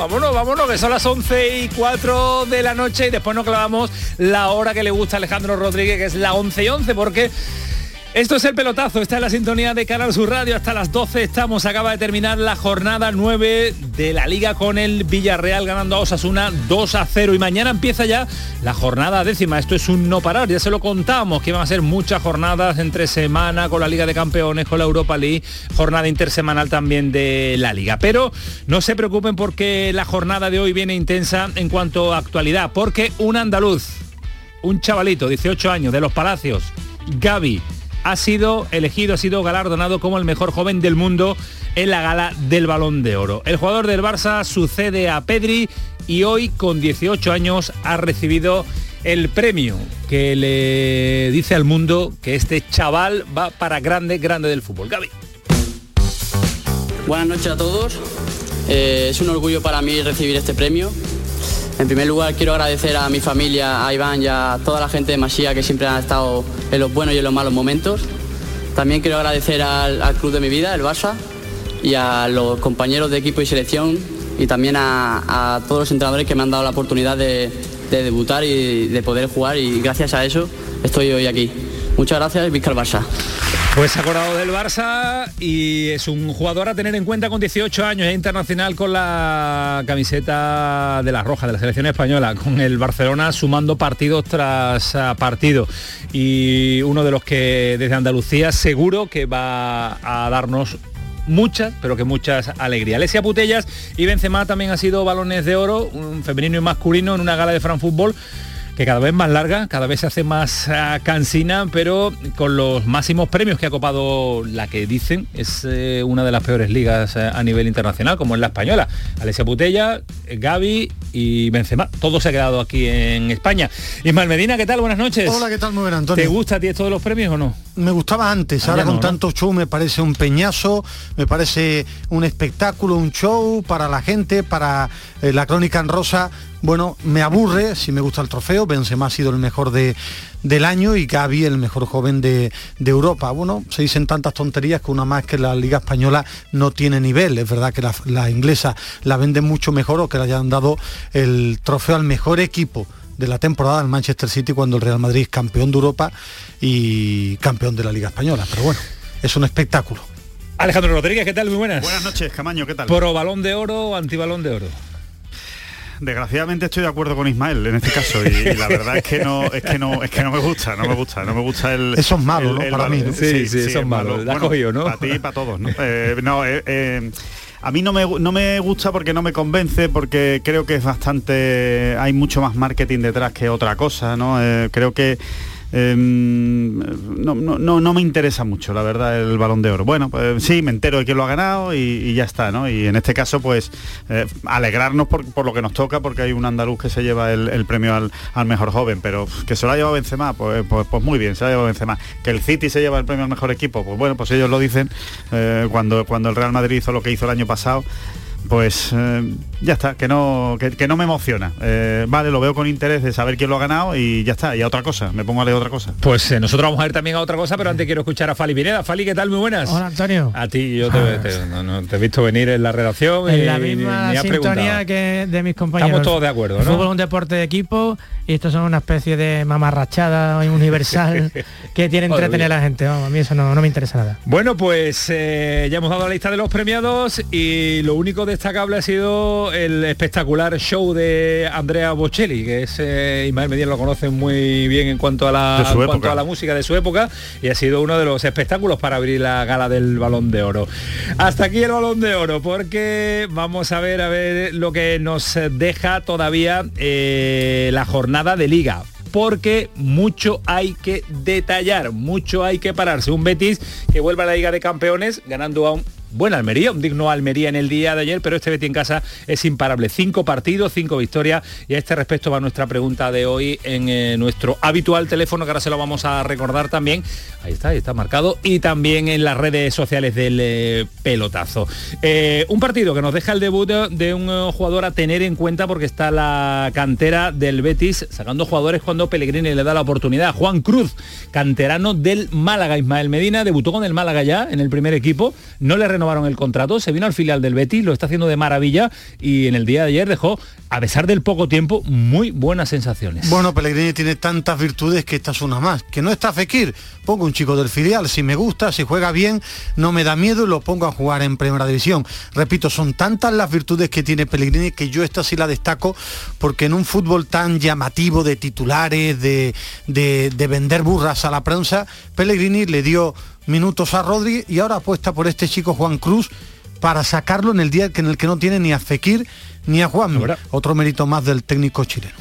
Vámonos, vámonos, que son las 11 y 4 de la noche y después nos clavamos la hora que le gusta a Alejandro Rodríguez, que es la 11 y 11, porque esto es el pelotazo, está en la sintonía de Canal Sur Radio, hasta las 12 estamos, acaba de terminar la jornada 9 de la liga con el Villarreal ganando a Osasuna 2 a 0 y mañana empieza ya la jornada décima, esto es un no parar, ya se lo contamos, que van a ser muchas jornadas entre semana con la Liga de Campeones, con la Europa League, jornada intersemanal también de la liga, pero no se preocupen porque la jornada de hoy viene intensa en cuanto a actualidad, porque un andaluz, un chavalito, 18 años, de los Palacios, Gaby, ha sido elegido, ha sido galardonado como el mejor joven del mundo en la gala del Balón de Oro. El jugador del Barça sucede a Pedri y hoy con 18 años ha recibido el premio que le dice al mundo que este chaval va para grande, grande del fútbol. Gaby. Buenas noches a todos. Eh, es un orgullo para mí recibir este premio. En primer lugar quiero agradecer a mi familia, a Iván y a toda la gente de Masía que siempre han estado en los buenos y en los malos momentos. También quiero agradecer al, club de mi vida, el Barça, y a los compañeros de equipo y selección y también a, todos los entrenadores que me han dado la oportunidad de, de, debutar y de poder jugar y gracias a eso estoy hoy aquí. Muchas gracias el Barça. Pues acordado del Barça y es un jugador a tener en cuenta con 18 años, es internacional con la camiseta de la roja de la selección española, con el Barcelona sumando partidos tras partido y uno de los que desde Andalucía seguro que va a darnos muchas, pero que muchas alegrías. Alesia Putellas y Benzema también ha sido balones de oro, un femenino y masculino en una gala de Fran Fútbol que cada vez más larga, cada vez se hace más ah, cansina, pero con los máximos premios que ha copado la que dicen es eh, una de las peores ligas eh, a nivel internacional, como es la española. Alessia Putella, Gaby y Benzema. Todo se ha quedado aquí en España. Ismael Medina, ¿qué tal? Buenas noches. Hola, ¿qué tal? Muy bien, Antonio. ¿Te gusta a ti esto de los premios o no? Me gustaba antes, ahora con tanto show me parece un peñazo, me parece un espectáculo, un show para la gente, para eh, la crónica en rosa bueno, me aburre, si me gusta el trofeo, Benzema ha sido el mejor de, del año y Gaby el mejor joven de, Europa. Bueno, se dicen tantas tonterías que una más que la Liga Española no tiene nivel. Es verdad que la, inglesa la vende mucho mejor o que le hayan dado el trofeo al mejor equipo de la temporada del Manchester City cuando el Real Madrid es campeón de Europa y campeón de la Liga Española. Pero bueno, es un espectáculo. Alejandro Rodríguez, ¿qué tal? Muy buenas. Buenas noches, Camaño, ¿qué tal? ¿Pro balón de oro o antibalón de oro? Desgraciadamente estoy de acuerdo con Ismael en este caso y, la verdad es que no es que no es que no me gusta no me gusta no me gusta el eso es malo ¿no? para mí sí sí, eso es malo, ¿no? para ti y para todos no, eh, no eh, eh, a mí no me, no me gusta porque no me convence, porque creo que es bastante... Hay mucho más marketing detrás que otra cosa, ¿no? creo que Em, no, no, no, me interesa mucho, la verdad, el balón de oro. Bueno, pues sí, me entero de que lo ha ganado y, ya está, ¿no? Y en este caso, pues eh, alegrarnos por, lo que nos toca, porque hay un andaluz que se lleva el, premio al, mejor joven, pero que se lo ha llevado Benzema, pues, pues, pues, muy bien, se lo ha llevado Benzema. Que el City se lleva el premio al mejor equipo, pues bueno, pues ellos lo dicen eh, cuando, cuando el Real Madrid hizo lo que hizo el año pasado pues eh, ya está, que no, que, no me emociona. Eh, vale, lo veo con interés de saber quién lo ha ganado y ya está, y a otra cosa, me pongo a leer otra cosa. Pues eh, nosotros vamos a ver también a otra cosa, pero antes quiero escuchar a Fali Pineda. Fali, ¿qué tal? Muy buenas. Hola, Antonio. A ti, yo te, ah. he visto venir en la redacción. En la misma sintonía que de mis compañeros. Estamos todos de acuerdo, ¿no? fútbol es un deporte de equipo y estos son una especie de mamarrachada universal que tiene entretener a la gente. a mí eso no, me interesa nada. Bueno, pues ya hemos dado la lista de los premiados y lo único destacable ha sido el espectacular show de Andrea Bocelli, que es eh, Ismael Medina lo conoce muy bien en cuanto a la a la música de su época y ha sido uno de los espectáculos para abrir la gala del Balón de Oro. Hasta aquí el Balón de Oro, porque vamos a ver a ver lo que nos deja todavía eh, la jornada de liga porque mucho hay que detallar, mucho hay que pararse. Un Betis que vuelve a la Liga de Campeones ganando a un buena Almería, un digno Almería en el día de ayer, pero este Betis en casa es imparable. Cinco partidos, cinco victorias y a este respecto va nuestra pregunta de hoy en eh, nuestro habitual teléfono, que ahora se lo vamos a recordar también. Ahí está, ahí está marcado. Y también en las redes sociales del eh, pelotazo. Eh, un partido que nos deja el debut de un jugador a tener en cuenta porque está la cantera del Betis sacando jugadores cuando Pellegrini le da la oportunidad. Juan Cruz, canterano del Málaga. Ismael Medina debutó con el Málaga ya en el primer equipo. No le renovaron el contrato, se vino al filial del Betis, lo está haciendo de maravilla y en el día de ayer dejó, a pesar del poco tiempo, muy buenas sensaciones. Bueno, Pellegrini tiene tantas virtudes que esta es una más. Que no está Fekir, pongo un chico del filial, si me gusta, si juega bien, no me da miedo y lo pongo a jugar en primera división. Repito, son tantas las virtudes que tiene Pellegrini que yo esta sí la destaco porque en un fútbol tan llamativo de titulares, de, de, de vender burras a la prensa, Pellegrini le dio minutos a Rodri y ahora apuesta por este chico Juan Cruz para sacarlo en el día en el que no tiene ni a Fekir ni a Juan. Otro mérito más del técnico chileno.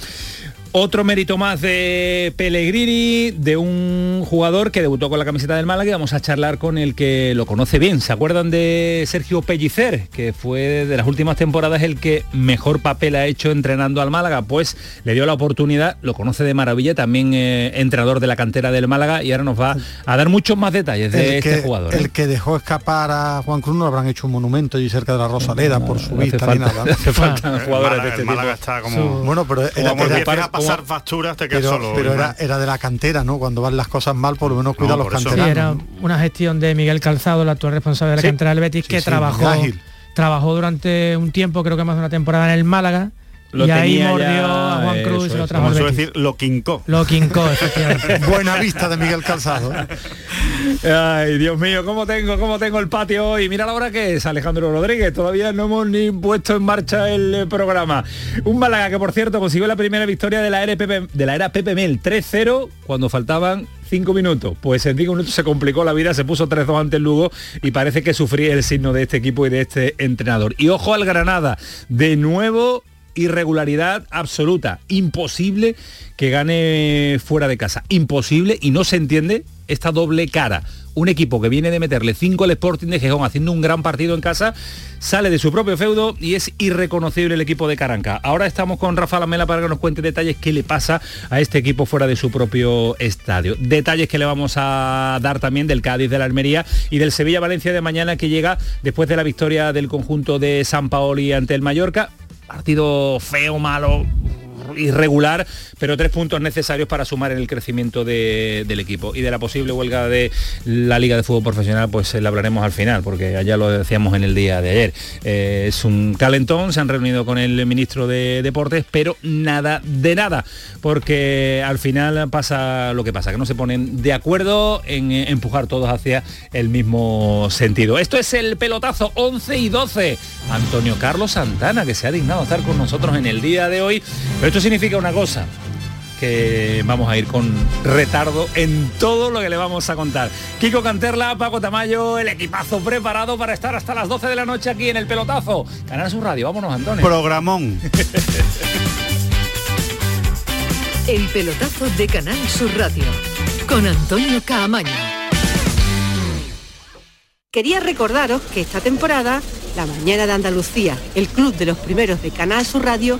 Otro mérito más de Pellegrini, de un jugador que debutó con la camiseta del Málaga y vamos a charlar con el que lo conoce bien. ¿Se acuerdan de Sergio Pellicer, que fue de las últimas temporadas el que mejor papel ha hecho entrenando al Málaga? Pues le dio la oportunidad, lo conoce de maravilla, también eh, entrenador de la cantera del Málaga y ahora nos va a dar muchos más detalles de este jugador. El ¿eh? que dejó escapar a Juan Cruz no habrán hecho un monumento allí cerca de la Rosaleda por su vista falta, nada. Hace falta jugadores de este Málaga está como... Bueno, pero era, era, pasar facturas te pero, solo. Pero era, era, de la cantera, ¿no? Cuando van las cosas mal, por lo menos cuida no, los canteranos. Sí, era una gestión de Miguel Calzado, el actual responsable de la sí, cantera del Betis, sí, que trabajó, trabajó durante un tiempo, creo que más de una temporada en el Málaga, lo y ahí mordió ya, a Juan Cruz y lo trajo Vamos a decir, lo quincó. Lo quincó, efectivamente. Buena vista de Miguel Calzado. Ay, Dios mío, ¿cómo tengo, cómo tengo el patio hoy? Mira la hora que es, Alejandro Rodríguez. Todavía no hemos ni puesto en marcha el eh, programa. Un Málaga que, por cierto, consiguió la primera victoria de la de la era Pepe Mel 3-0 cuando faltaban cinco minutos. Pues en cinco minutos se complicó la vida, se puso 3-2 ante el Lugo y parece que sufría el signo de este equipo y de este entrenador. Y ojo al Granada, de nuevo irregularidad absoluta, imposible que gane fuera de casa, imposible y no se entiende esta doble cara. Un equipo que viene de meterle 5 al Sporting de Gijón haciendo un gran partido en casa, sale de su propio feudo y es irreconocible el equipo de Caranca. Ahora estamos con Rafa Lamela para que nos cuente detalles qué le pasa a este equipo fuera de su propio estadio. Detalles que le vamos a dar también del Cádiz, de la Almería y del Sevilla-Valencia de mañana que llega después de la victoria del conjunto de San Paoli ante el Mallorca partido feo, malo, irregular, pero tres puntos necesarios para sumar en el crecimiento de, del equipo. Y de la posible huelga de la Liga de Fútbol Profesional, pues eh, la hablaremos al final, porque allá lo decíamos en el día de ayer. Eh, es un calentón, se han reunido con el ministro de Deportes, pero nada de nada, porque al final pasa lo que pasa, que no se ponen de acuerdo en empujar todos hacia el mismo sentido. Esto es el pelotazo 11 y 12. Antonio Carlos Santana, que se ha dignado estar con nosotros en el día de hoy. Pero esto significa una cosa, que vamos a ir con retardo en todo lo que le vamos a contar. Kiko Canterla, Paco Tamayo, el equipazo preparado para estar hasta las 12 de la noche aquí en el pelotazo. Canal Sur Radio, vámonos Antonio. Programón. el pelotazo de Canal Sur Radio con Antonio Caamaño. Quería recordaros que esta temporada, La Mañana de Andalucía, el club de los primeros de Canal Sur Radio,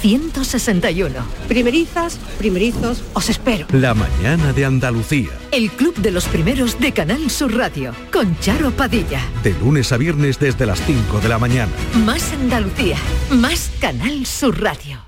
161. Primerizas, primerizos, os espero. La mañana de Andalucía. El club de los primeros de Canal Sur Radio con Charo Padilla. De lunes a viernes desde las 5 de la mañana. Más Andalucía, más Canal Sur Radio.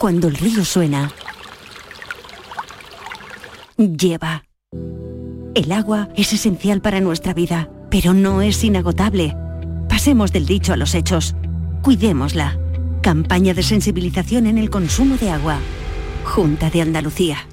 Cuando el río suena, lleva. El agua es esencial para nuestra vida, pero no es inagotable. Pasemos del dicho a los hechos. Cuidémosla. Campaña de sensibilización en el consumo de agua. Junta de Andalucía.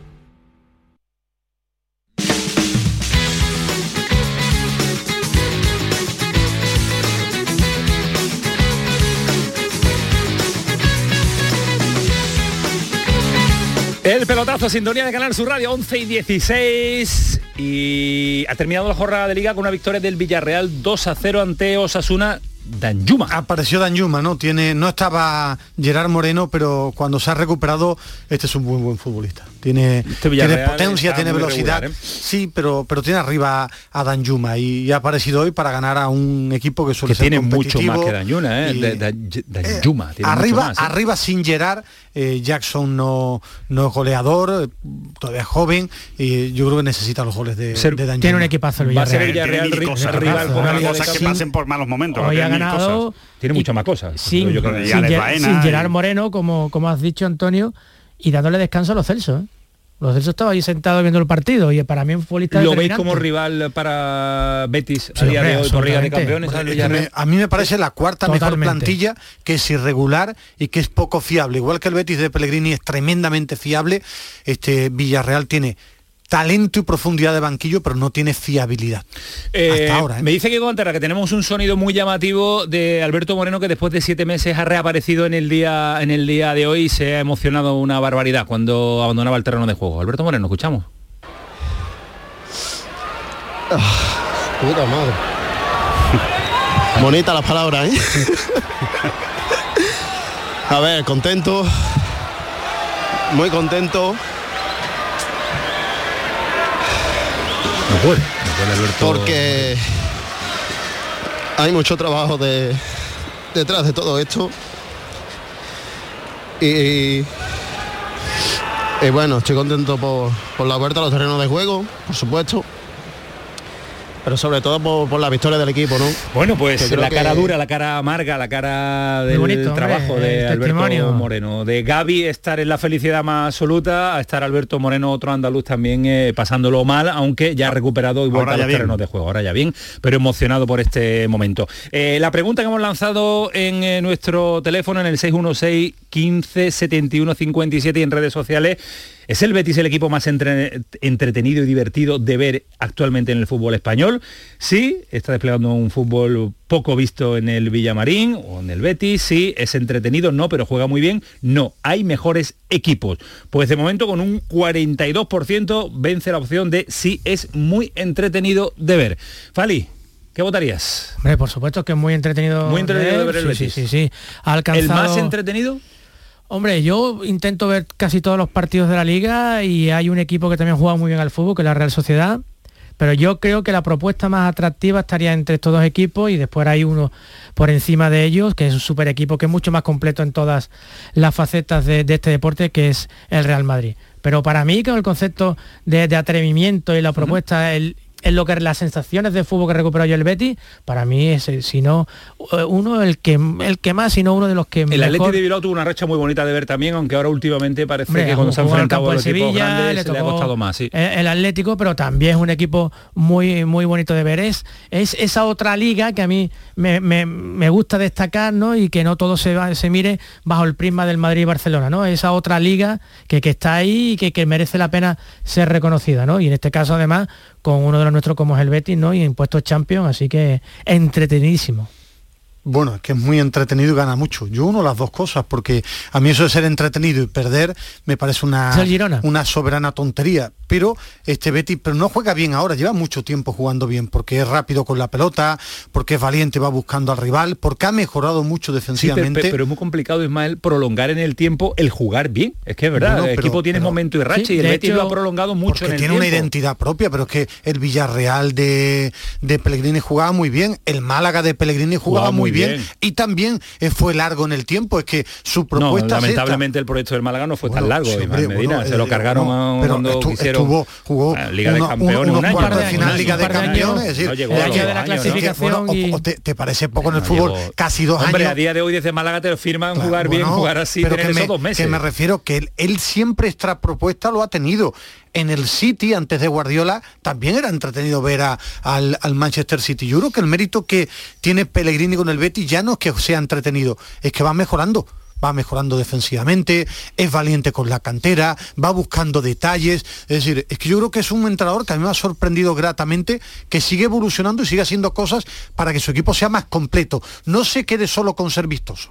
El pelotazo, sintonía de Canal Sur Radio, 11 y 16. Y ha terminado la jornada de liga con una victoria del Villarreal 2 a 0 ante Osasuna. Danjuma. Apareció Danjuma, ¿no? Tiene, no estaba Gerard Moreno, pero cuando se ha recuperado, este es un muy buen futbolista. Tiene, Este tiene potencia, tiene velocidad. regular, ¿eh? Sí, pero, pero tiene arriba a Danjuma y, y ha aparecido hoy para ganar a un equipo que suele Que ser tiene mucho más que Danjuma, ¿eh? y- De- de- Danjuma. tiene mucho arriba, más, ¿eh? arriba sin Gerard, eh, Jackson no, no es goleador, eh, todavía es joven y yo creo que necesita los goles de, Ser- de Danjuma. Tiene un equipazo el Va a ser el Villarreal. Villarreal Tiene mil ri- cosas, rival ¿no? con Una la cosa que Sin- pasen por malos momentos. Hoy tiene ha mil ganado cosas. Tiene muchas más cosas. sin, Yo creo que- Y sin Alex Ger- Baena sin y- Gerard Moreno, como, como has dicho Antonio, y dándole descanso a los Celsos. ¿eh? Los Celsos estaban ahí sentados viendo el partido y para mí un futbolista ¿Lo veis como rival para Betis a Sí, día hombre, de hoy por Liga de. Campeones? al Es que Villarreal? me- a mí me parece la cuarta mejor plantilla que es irregular y que es poco fiable. Igual que el Betis de Pellegrini es tremendamente fiable, este Villarreal tiene talento y profundidad de banquillo, pero no tiene fiabilidad. Eh, Hasta ahora, ¿eh? Me dice que Antera que tenemos un sonido muy llamativo de Alberto Moreno que después de siete meses ha reaparecido en el día en el día de hoy y se ha emocionado una barbaridad cuando abandonaba el terreno de juego. Alberto Moreno, escuchamos. Puta madre. Bonita las palabras, ¿eh? A ver, contento. Muy contento. No. Porque hay mucho trabajo de, detrás de todo esto. Y, y bueno, estoy contento por, por la vuelta a los terrenos de juego, por supuesto. Pero sobre todo por, por la victoria del equipo, ¿no? Bueno, pues la cara que- dura, la cara amarga, la cara del bonito, hombre, trabajo de Alberto testimonio. Moreno. De Gaby estar en la felicidad más absoluta, a estar Alberto Moreno, otro andaluz también eh, pasándolo mal, aunque ya ha recuperado y vuelta a los bien. terrenos de juego. Ahora ya bien, pero emocionado por este momento. Eh, la pregunta que hemos lanzado en eh, nuestro teléfono, en el 616 15 71 57 y en redes sociales, ¿Es el Betis el equipo más entre- entretenido y divertido de ver actualmente en el fútbol español? Sí, está desplegando un fútbol poco visto en el Villamarín o en el Betis. Sí, es entretenido, no, pero juega muy bien. No, hay mejores equipos. Pues de momento con un 42% vence la opción de sí es muy entretenido de ver. Fali, ¿qué votarías? Hombre, por supuesto que es muy entretenido. Muy entretenido de ver el sí, Betis. Sí, sí, sí. Ha ¿El alcanzado... más entretenido? Hombre, yo intento ver casi todos los partidos de la liga y hay un equipo que también juega muy bien al fútbol, que es la Real Sociedad. pero yo creo que la propuesta más atractiva estaría entre estos dos equipos y después hay uno por encima de ellos, que es un super equipo que es mucho más completo en todas las facetas de, de este deporte, que es el Real Madrid. Pero para mí, con el concepto de, de atrevimiento y la propuesta, el, en lo que las sensaciones de fútbol que recuperó yo el Betty, para mí es, eh, si no, eh, uno el que el que más, sino uno de los que El mejor... Atlético de Bilbao tuvo una racha muy bonita de ver también, aunque ahora últimamente parece Hombre, que cuando se ha enfrentado a equipos Sevilla, grandes le se le ha costado más, sí. el el Atlético, pero también es un equipo muy, muy bonito de ver. Es, es esa otra liga que a mí me, me- me gusta destacar, ¿no? Y que no todo se, va- se mire bajo el prisma del Madrid y Barcelona, ¿no? Esa otra liga que, que está ahí y que, que merece la pena ser reconocida, ¿no? Y en este caso, además, con uno de los nuestros como es el Betis, ¿no? Y en puestos Champions, así que entretenidísimo. Bueno, es que es muy entretenido y gana mucho. Yo uno las dos cosas, porque a mí eso de ser entretenido y perder me parece una, una soberana tontería. Pero este Betty, pero no juega bien ahora, lleva mucho tiempo jugando bien, porque es rápido con la pelota, porque es valiente, va buscando al rival, porque ha mejorado mucho Sí, pero, defensivamente. pero es muy complicado, Ismael, prolongar en el tiempo el jugar bien. Es que es verdad, el pero- equipo tiene pero- momento y racha Sí, y el Betis lo ha prolongado mucho porque en el tiene una tiempo. identidad propia, pero es que el Villarreal de, de Pellegrini jugaba muy bien, el Málaga de Pellegrini jugaba, Jugaba muy muy bien, bien. y también eh, fue largo en el tiempo, es que su No, propuesta es esta. lamentablemente el proyecto del Málaga no fue tan largo, sí, Ismael hombre, Medina. bueno, se lo eh, cargaron no, a- pero cuando estu- quisieron estuvo- jugó a Liga de Campeones unos un año. de final Liga de. Campeones, No ¿no? bueno, te, parece poco en el No fútbol, llegó. casi dos Hombre, años. a día de hoy desde Málaga te lo firman jugar bien, Bueno, jugar así, pero tener que me, dos meses. que me refiero que él, él siempre esta propuesta lo ha tenido. En el City, antes de Guardiola, también era entretenido ver a- al, Manchester City. Yo creo que el mérito que tiene Pellegrini con el Betis ya no es que sea entretenido, es que va mejorando. Va mejorando defensivamente, es valiente con la cantera, va buscando detalles. Es decir, es que yo creo que es un entrenador que a mí me ha sorprendido gratamente, que sigue evolucionando y sigue haciendo cosas para que su equipo sea más completo. No se quede solo con ser vistoso.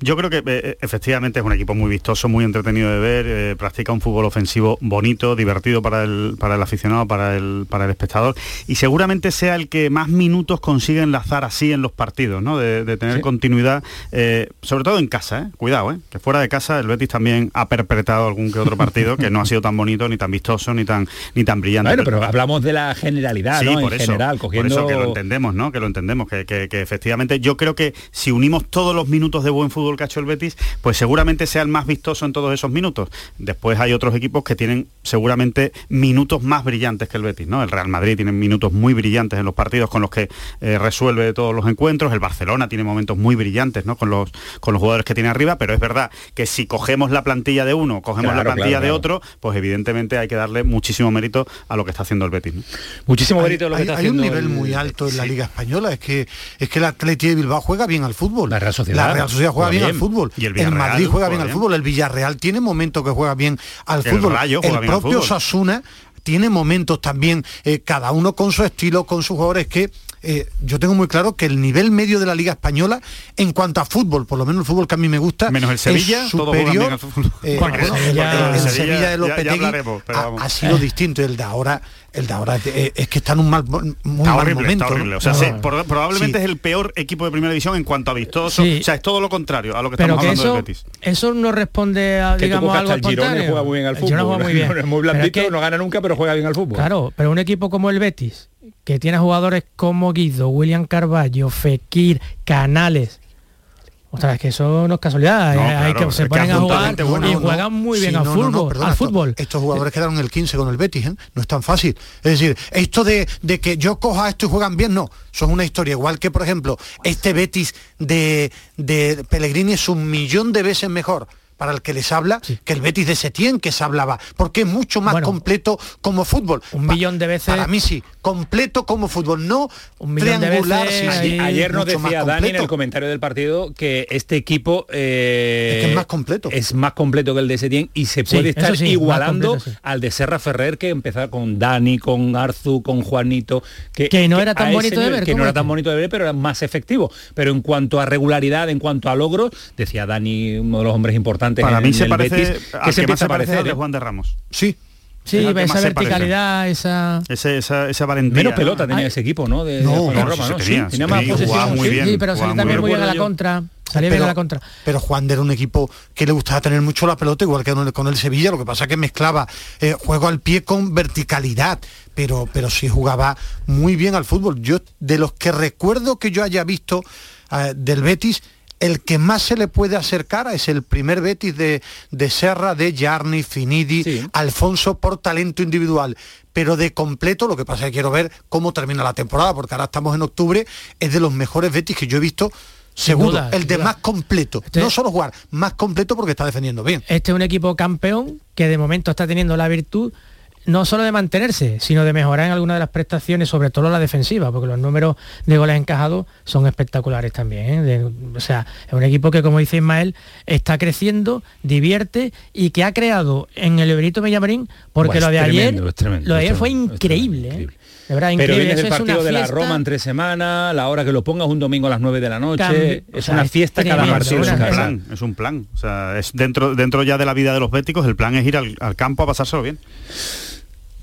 Yo creo que eh, efectivamente es un equipo muy vistoso, muy entretenido de ver, eh, practica un fútbol ofensivo bonito, divertido para el, para el aficionado, para el, para el espectador y seguramente sea el que más minutos consigue enlazar así en los partidos, ¿no? de, de tener Sí. continuidad, eh, sobre todo en casa, ¿eh? Cuidado, ¿eh? que fuera de casa el Betis también ha perpetrado algún que otro partido que no ha sido tan bonito, ni tan vistoso, ni tan, ni tan brillante. Bueno, pero hablamos de la generalidad, Sí, ¿no? por en eso, general, por cogiendo... eso que lo entendemos, ¿no? Que lo entendemos, que, que- que efectivamente yo creo que si unimos todos los minutos de buen fútbol que ha hecho el Betis, pues seguramente sea el más vistoso en todos esos minutos. Después hay otros equipos que tienen seguramente minutos más brillantes que el Betis, ¿no? El Real Madrid tiene minutos muy brillantes en los partidos con los que eh, resuelve todos los encuentros, el Barcelona tiene momentos muy brillantes, ¿no? Con los, con los jugadores que tiene arriba, pero es verdad que si cogemos la plantilla de uno, cogemos Claro, la plantilla claro, de claro. otro, pues evidentemente hay que darle muchísimo mérito a lo que está haciendo el Betis. ¿no? Muchísimo hay, mérito lo que hay- está hay un nivel el- muy alto en la Liga Española, es que es que el Atleti de Bilbao juega bien al fútbol. La Real Sociedad juega, juega bien, al fútbol. Y el Madrid juega juega bien al fútbol. El Villarreal tiene momentos que juega bien al El fútbol. Rayo juega el bien al propio fútbol. Sasuna tiene momentos también, eh, cada uno con su estilo, con sus jugadores que eh, yo tengo muy claro que el nivel medio de la Liga Española, en cuanto a fútbol, por lo menos el fútbol que a mí me gusta, Menos el Sevilla, es todos juegan bien superior. al fútbol. eh, Bueno, Sevilla- el- Sevilla de Lopetegui ha- ha, sido Eh. distinto. El de ahora, el de ahora eh, es que está en un mal, muy Está mal horrible, momento. está ¿no? horrible. O sea, No, se- no. por- probablemente Sí. es el peor equipo de primera división en cuanto a vistoso. Sí. O sea, es todo lo contrario a lo que Pero estamos que hablando eso, del Betis. eso no responde a, Que digamos, algo el juega muy bien al fútbol. juega muy bien. Es muy Pero es blandito, que- no gana nunca, pero juega bien al fútbol. Claro, pero un equipo como el Betis, que tiene jugadores como Guido, William Carballo, Fekir, Canales. O sea, es que eso no es casualidad. No, hay claro, que se que ponen a jugar bueno, y juegan muy bien Sí, al no, no, no, fútbol. perdona, al esto- fútbol. Estos jugadores quedaron el 15 con el Betis, ¿eh? no es tan fácil. Es decir, esto de, de que yo coja esto y juegan bien, no. Son una historia. Igual que, por ejemplo, este Betis de, de Pellegrini es un millón de veces mejor para el que les habla que el Betis de Setién que se hablaba, porque es mucho más completo como fútbol. Un millón de veces. Para mí sí, completo como fútbol, no de triangular. veces sí, sí, Ayer, ayer nos decía Dani en el comentario del partido que este equipo eh, Es que es más completo. es más completo que el de Setién y se puede estar sí, igualando completo, sí. al de Serra Ferrer que empezaba con Dani, con Arzu, con Juanito, que, Que no era tan ese bonito de ver, que no ¿cómo era tan bonito de ver, pero era más efectivo. Pero en cuanto a regularidad, en cuanto a logros, decía Dani, uno de los hombres importantes Para en, mí en se el parece Betis, que se empieza a parece parecer. de ¿eh? Juan de Ramos. Sí, Sí, Es esa verticalidad, esa... Ese- esa, esa valentía. Menos pelota tenía ese equipo, ¿no? De, No, de Roma, sí ¿no? tenía, Sí, tenía más posesión. muy bien. Sí, pero salía también muy bien a la contra. Salía bien a la contra. pero Juan de era un equipo que le gustaba tener mucho la pelota, igual que con el, con el Sevilla, lo que pasa es que mezclaba eh, juego al pie con verticalidad, pero, pero sí jugaba muy bien al fútbol. Yo, de los que recuerdo que yo haya visto eh, del Betis, el que más se le puede acercar es el primer Betis de, de Serra, de Jarni, Finidi, Alfonso por talento individual. Pero de completo, lo que pasa es que quiero ver cómo termina la temporada, porque ahora estamos en octubre, es de los mejores Betis que yo he visto, seguro, duda, el de duda. más completo. Este- No solo jugar, más completo porque está defendiendo bien. Este es un equipo campeón que de momento está teniendo la virtud no solo de mantenerse, sino de mejorar en alguna de las prestaciones, sobre todo la defensiva, porque los números de goles encajados son espectaculares también. ¿eh? De- o sea, es un equipo que, como dice Ismael, está creciendo, divierte y que ha creado en el Benito Villamarín, porque Buah, lo de ayer, tremendo, tremendo, lo de ayer fue tremendo, es increíble. ¿eh? De verdad, Pero es una partido de la. Roma entre semana, la hora que lo pongas un domingo a las 9 de la noche, Cambio- o es sea, una es fiesta cada partido. es en un plan, es un plan. O sea, es dentro, dentro ya de la vida de los béticos, el plan es ir al, al campo a pasárselo bien.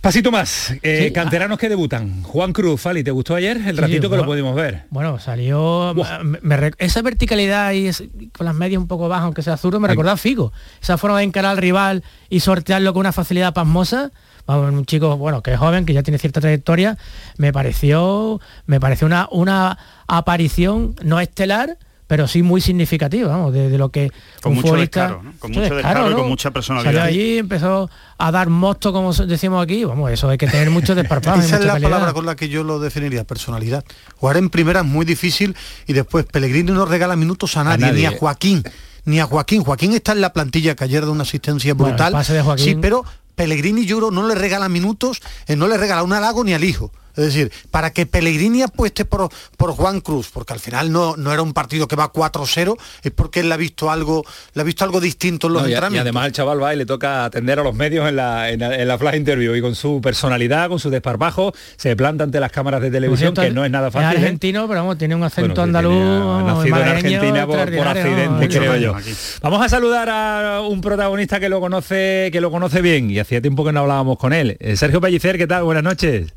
Pasito más, eh, Sí, canteranos que debutan. Juan Cruz, Fali, ¿te gustó ayer? El Sí, ratito que lo pudimos ver. Bueno, salió... me- me rec- esa verticalidad y es- con las medias un poco bajas, aunque sea zurdo, me recordaba a Figo. Esa forma de encarar al rival y sortearlo con una facilidad pasmosa. Vamos, un chico, bueno, que es joven, que ya tiene cierta trayectoria, me pareció, me pareció una, una aparición no estelar, pero sí muy significativa, vamos, de, de lo que Con un mucho futbolista- descaro, ¿no? Con mucho descaro y con mucha personalidad. Salió allí, empezó a dar mosto, como decimos aquí, vamos, eso hay que tener mucho desparpajo. y Esa es la calidad. palabra con la que yo lo definiría, personalidad. Jugar en primera es muy difícil y después Pellegrini no regala minutos a nadie, ni a. Joaquín, ni a Joaquín. Joaquín está en la plantilla que ayer da una asistencia brutal. pase de Joaquín. Sí, pero Pellegrini yo creo no le regala minutos, eh, no le regala un halago ni al hijo. Es decir, para que Pellegrini apueste por, por Juan Cruz, porque al final no, no era un partido que va 4-0, es porque él le ha visto algo, le ha visto algo distinto en los No, y, además el chaval va y le toca atender a los medios en la, en la, en la flash interview y con su personalidad, con su desparpajo, se planta ante las cámaras de televisión, que no es nada fácil. Es ¿eh? argentino, pero vamos, tiene un acento Bueno, andaluz. tenía- nacido en Argentina por, accidente, creo yo. Vamos a saludar a un protagonista que lo conoce, que lo conoce bien y hacía tiempo que no hablábamos con él. Eh, Sergio Pellicer, ¿qué tal? Buenas noches.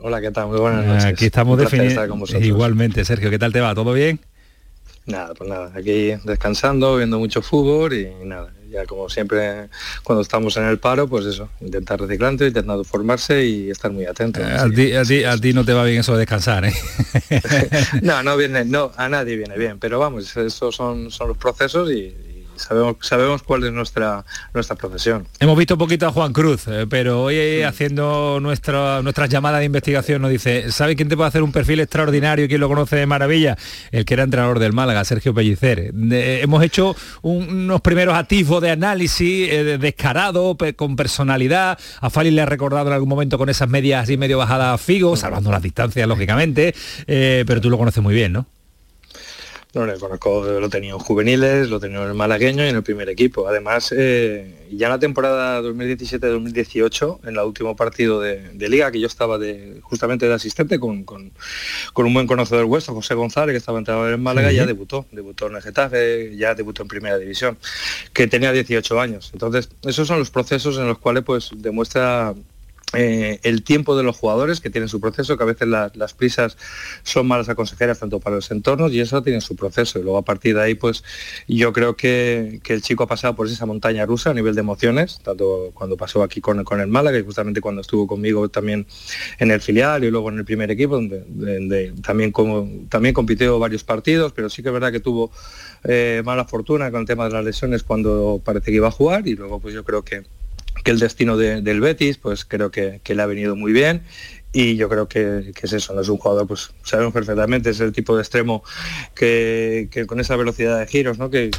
Hola, ¿qué tal? Muy buenas noches. Aquí estamos definiendo. Igualmente, Sergio, ¿qué tal te va? ¿Todo bien? Nada, pues nada, aquí descansando, viendo mucho fútbol y nada, ya como siempre cuando estamos en el paro, pues eso, intentar reciclante, intentando formarse y estar muy atento. Eh, a, ti, a, ti, a ti no te va bien eso de descansar, ¿eh? No, no viene, no, a nadie viene bien, pero vamos, esos son, son los procesos y sabemos, sabemos cuál es nuestra, nuestra profesión. Hemos visto un poquito a Juan Cruz, eh, pero hoy eh, haciendo nuestra, nuestras llamadas de investigación nos dice, ¿sabe quién te puede hacer un perfil extraordinario y quién lo conoce de maravilla? El que era entrenador del Málaga, Sergio Pellicer. Eh, hemos hecho un- unos primeros atisbos de análisis eh, de- descarado, pe- con personalidad. A Fali le ha recordado en algún momento con esas medias así medio bajadas a Figo, salvando las distancias, lógicamente, pero tú lo conoces muy bien, ¿no? No, le conozco, lo he tenido en juveniles, lo he tenido en el malagueño y en el primer equipo. Además, eh, ya en la temporada 2017-2018, en el último partido de, de liga, que yo estaba de, justamente de asistente con, con- con un buen conocedor vuestro, José González, que estaba entrenador en Málaga, Sí. ya debutó, debutó en el Getafe, ya debutó en primera división, que tenía 18 años. Entonces, esos son los procesos en los cuales pues demuestra eh, el tiempo de los jugadores que tienen su proceso, que a veces la- las prisas son malas aconsejeras tanto para los entornos y eso tiene su proceso. Y luego a partir de ahí, pues yo creo que, que el chico ha pasado por esa montaña rusa a nivel de emociones, tanto cuando pasó aquí con, con el Málaga y justamente cuando estuvo conmigo también en el filial y luego en el primer equipo, donde, donde también, como, también compitió varios partidos, pero sí que es verdad que tuvo eh, mala fortuna con el tema de las lesiones cuando parece que iba a jugar y luego pues yo creo que que el destino de- del Betis, pues creo que, que le ha venido muy bien. Y yo creo que, que es eso, no es un jugador, pues sabemos perfectamente, es el tipo de extremo que, que con esa velocidad de giros, ¿no? que,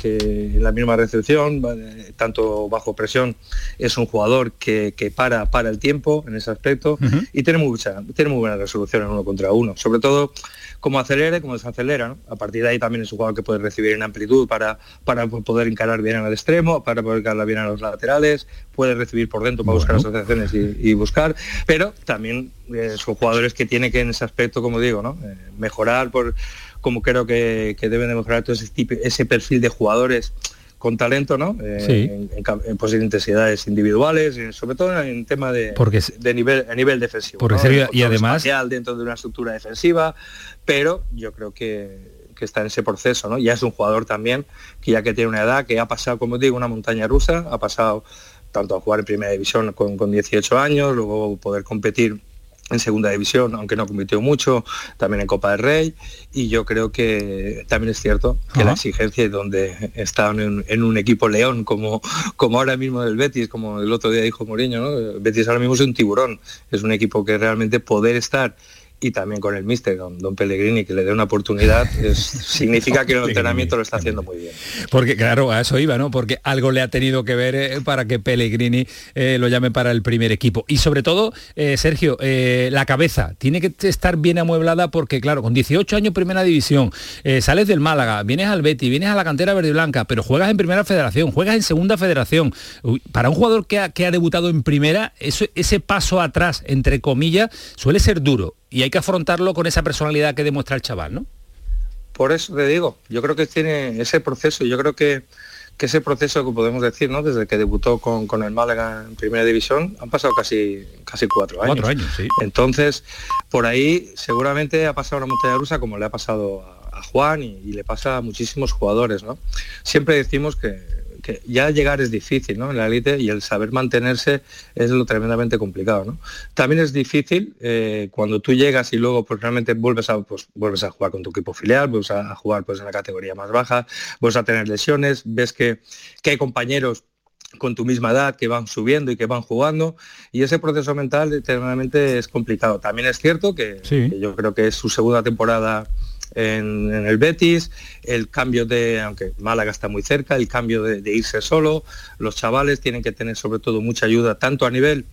la misma recepción, eh, tanto bajo presión, es un jugador que, que para, para el tiempo en ese aspecto y tiene mucha, tiene muy buena resolución en uno contra uno, sobre todo como acelere, como desacelera. ¿no? A partir de ahí también es un jugador que puede recibir en amplitud para, para poder encarar bien al extremo, para poder encarar bien a los laterales, puede recibir por dentro para buscar asociaciones y, y buscar, pero también eh, son jugadores que tiene que en ese aspecto, como digo, ¿no? Eh, mejorar por como creo que, que deben de mejorar todo ese, tipo, ese perfil de jugadores con talento, ¿no? Eh, en, pues, intensidades individuales, sobre todo en tema de, de nivel, a nivel defensivo. Porque y además dentro de una estructura defensiva, pero yo creo que que está en ese proceso, ¿no? Ya es un jugador también que ya que tiene una edad, que ha pasado, como digo, una montaña rusa, ha pasado tanto a jugar en primera división con, con 18 años, luego poder competir en segunda división, aunque no compitió mucho, también en Copa del Rey, y yo creo que también es cierto que la exigencia y donde están en, un equipo león, como, como ahora mismo el Betis, como el otro día dijo Mourinho, ¿no? Betis ahora mismo es un tiburón, es un equipo que realmente poder estar y también con el míster, don, don, Pellegrini, que le dé una oportunidad, significa que el entrenamiento lo está haciendo muy bien. Porque claro, a eso iba, ¿no? Porque algo le ha tenido que ver eh, para que Pellegrini eh, lo llame para el primer equipo. Y sobre todo, eh, Sergio, la cabeza tiene que estar bien amueblada porque, claro, con 18 años primera división, sales del Málaga, vienes al Betty, vienes a la cantera verde y blanca, pero juegas en primera federación, juegas en segunda federación. para un jugador que ha, que ha debutado en primera, eso, ese paso atrás, entre comillas, suele ser duro y hay que afrontarlo con esa personalidad que demuestra el chaval, ¿no? Por eso te digo, yo creo que tiene ese proceso, yo creo que, que ese proceso que podemos decir, ¿no? Desde que debutó con, con, el Málaga en primera división, han pasado casi, casi cuatro años. Cuatro años, sí. Entonces, por ahí seguramente ha pasado una montaña rusa como le ha pasado a, Juan y, y, le pasa a muchísimos jugadores, ¿no? Siempre decimos que que ya llegar es difícil ¿no? en la élite y el saber mantenerse es lo tremendamente complicado. ¿no? También es difícil eh, cuando tú llegas y luego pues, realmente vuelves a, pues, vuelves a jugar con tu equipo filial, vuelves a, jugar pues, en la categoría más baja, vuelves a tener lesiones, ves que, que hay compañeros con tu misma edad que van subiendo y que van jugando y ese proceso mental determinadamente es complicado. También es cierto que, que yo creo que es su segunda temporada en, el Betis, el cambio de, aunque Málaga está muy cerca, el cambio de, irse solo, los chavales tienen que tener sobre todo mucha ayuda, tanto a nivel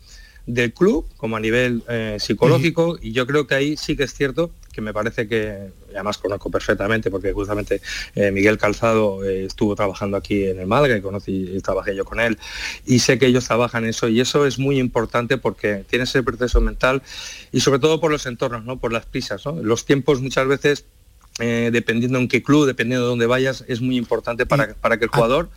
del club como a nivel eh, psicológico y yo creo que ahí sí que es cierto que me parece que además conozco perfectamente porque justamente eh, Miguel Calzado eh, estuvo trabajando aquí en el Málaga y conocí y trabajé yo con él y sé que ellos trabajan eso y eso es muy importante porque tienes ese proceso mental y sobre todo por los entornos, ¿no? por las prisas. Los tiempos muchas veces eh, dependiendo en qué club, dependiendo de dónde vayas, es muy importante para, para que el jugador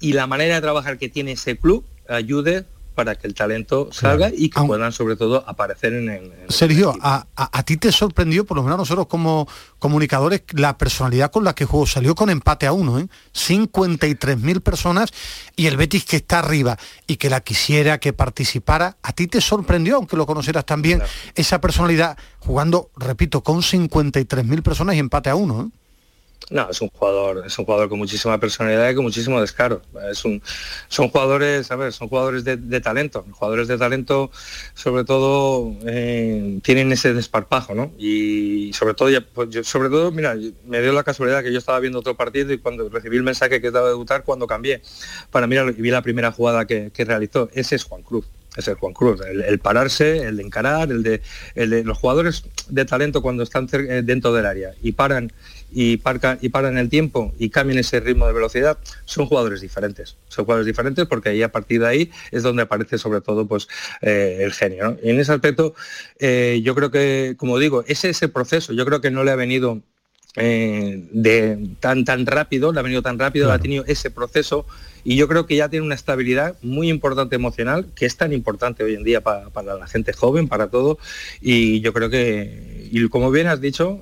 y la manera de trabajar que tiene ese club ayude para que el talento salga y que puedan sobre todo aparecer en el... Sergio, a, a, ti te sorprendió, por lo menos nosotros como comunicadores, la personalidad con la que jugó, salió con empate a uno, ¿eh? 53.000 personas y el Betis que está arriba y que la quisiera, que participara, ¿a ti te sorprendió, aunque lo conocieras también, esa personalidad jugando, repito, con 53.000 personas y empate a uno? ¿eh? No, es un jugador, es un jugador con muchísima personalidad y con muchísimo descaro. Es un, son jugadores, a ver, son jugadores de, talento. Jugadores de talento, sobre todo, eh, tienen ese desparpajo, ¿no? Y sobre todo, ya, pues, sobre todo, mira, me dio la casualidad que yo estaba viendo otro partido y cuando recibí el mensaje que estaba de debutar, cuando cambié, para mirar y vi la primera jugada que, realizó. Ese es Juan Cruz es el Juan Cruz, el, pararse, el de encarar, el de, el de los jugadores de talento cuando están eh, dentro del área y paran y, parca, y paran el tiempo y cambian ese ritmo de velocidad, son jugadores diferentes. Son jugadores diferentes porque ahí a partir de ahí es donde aparece sobre todo pues, eh, el genio. Y en ese aspecto eh, yo creo que, como digo, ese es el proceso. Yo creo que no le ha venido eh, de tan tan rápido, le ha venido tan rápido, ha tenido ese proceso y yo creo que ya tiene una estabilidad muy importante emocional, que es tan importante hoy en día para, la gente joven, para todo, y yo creo que, y como bien has dicho,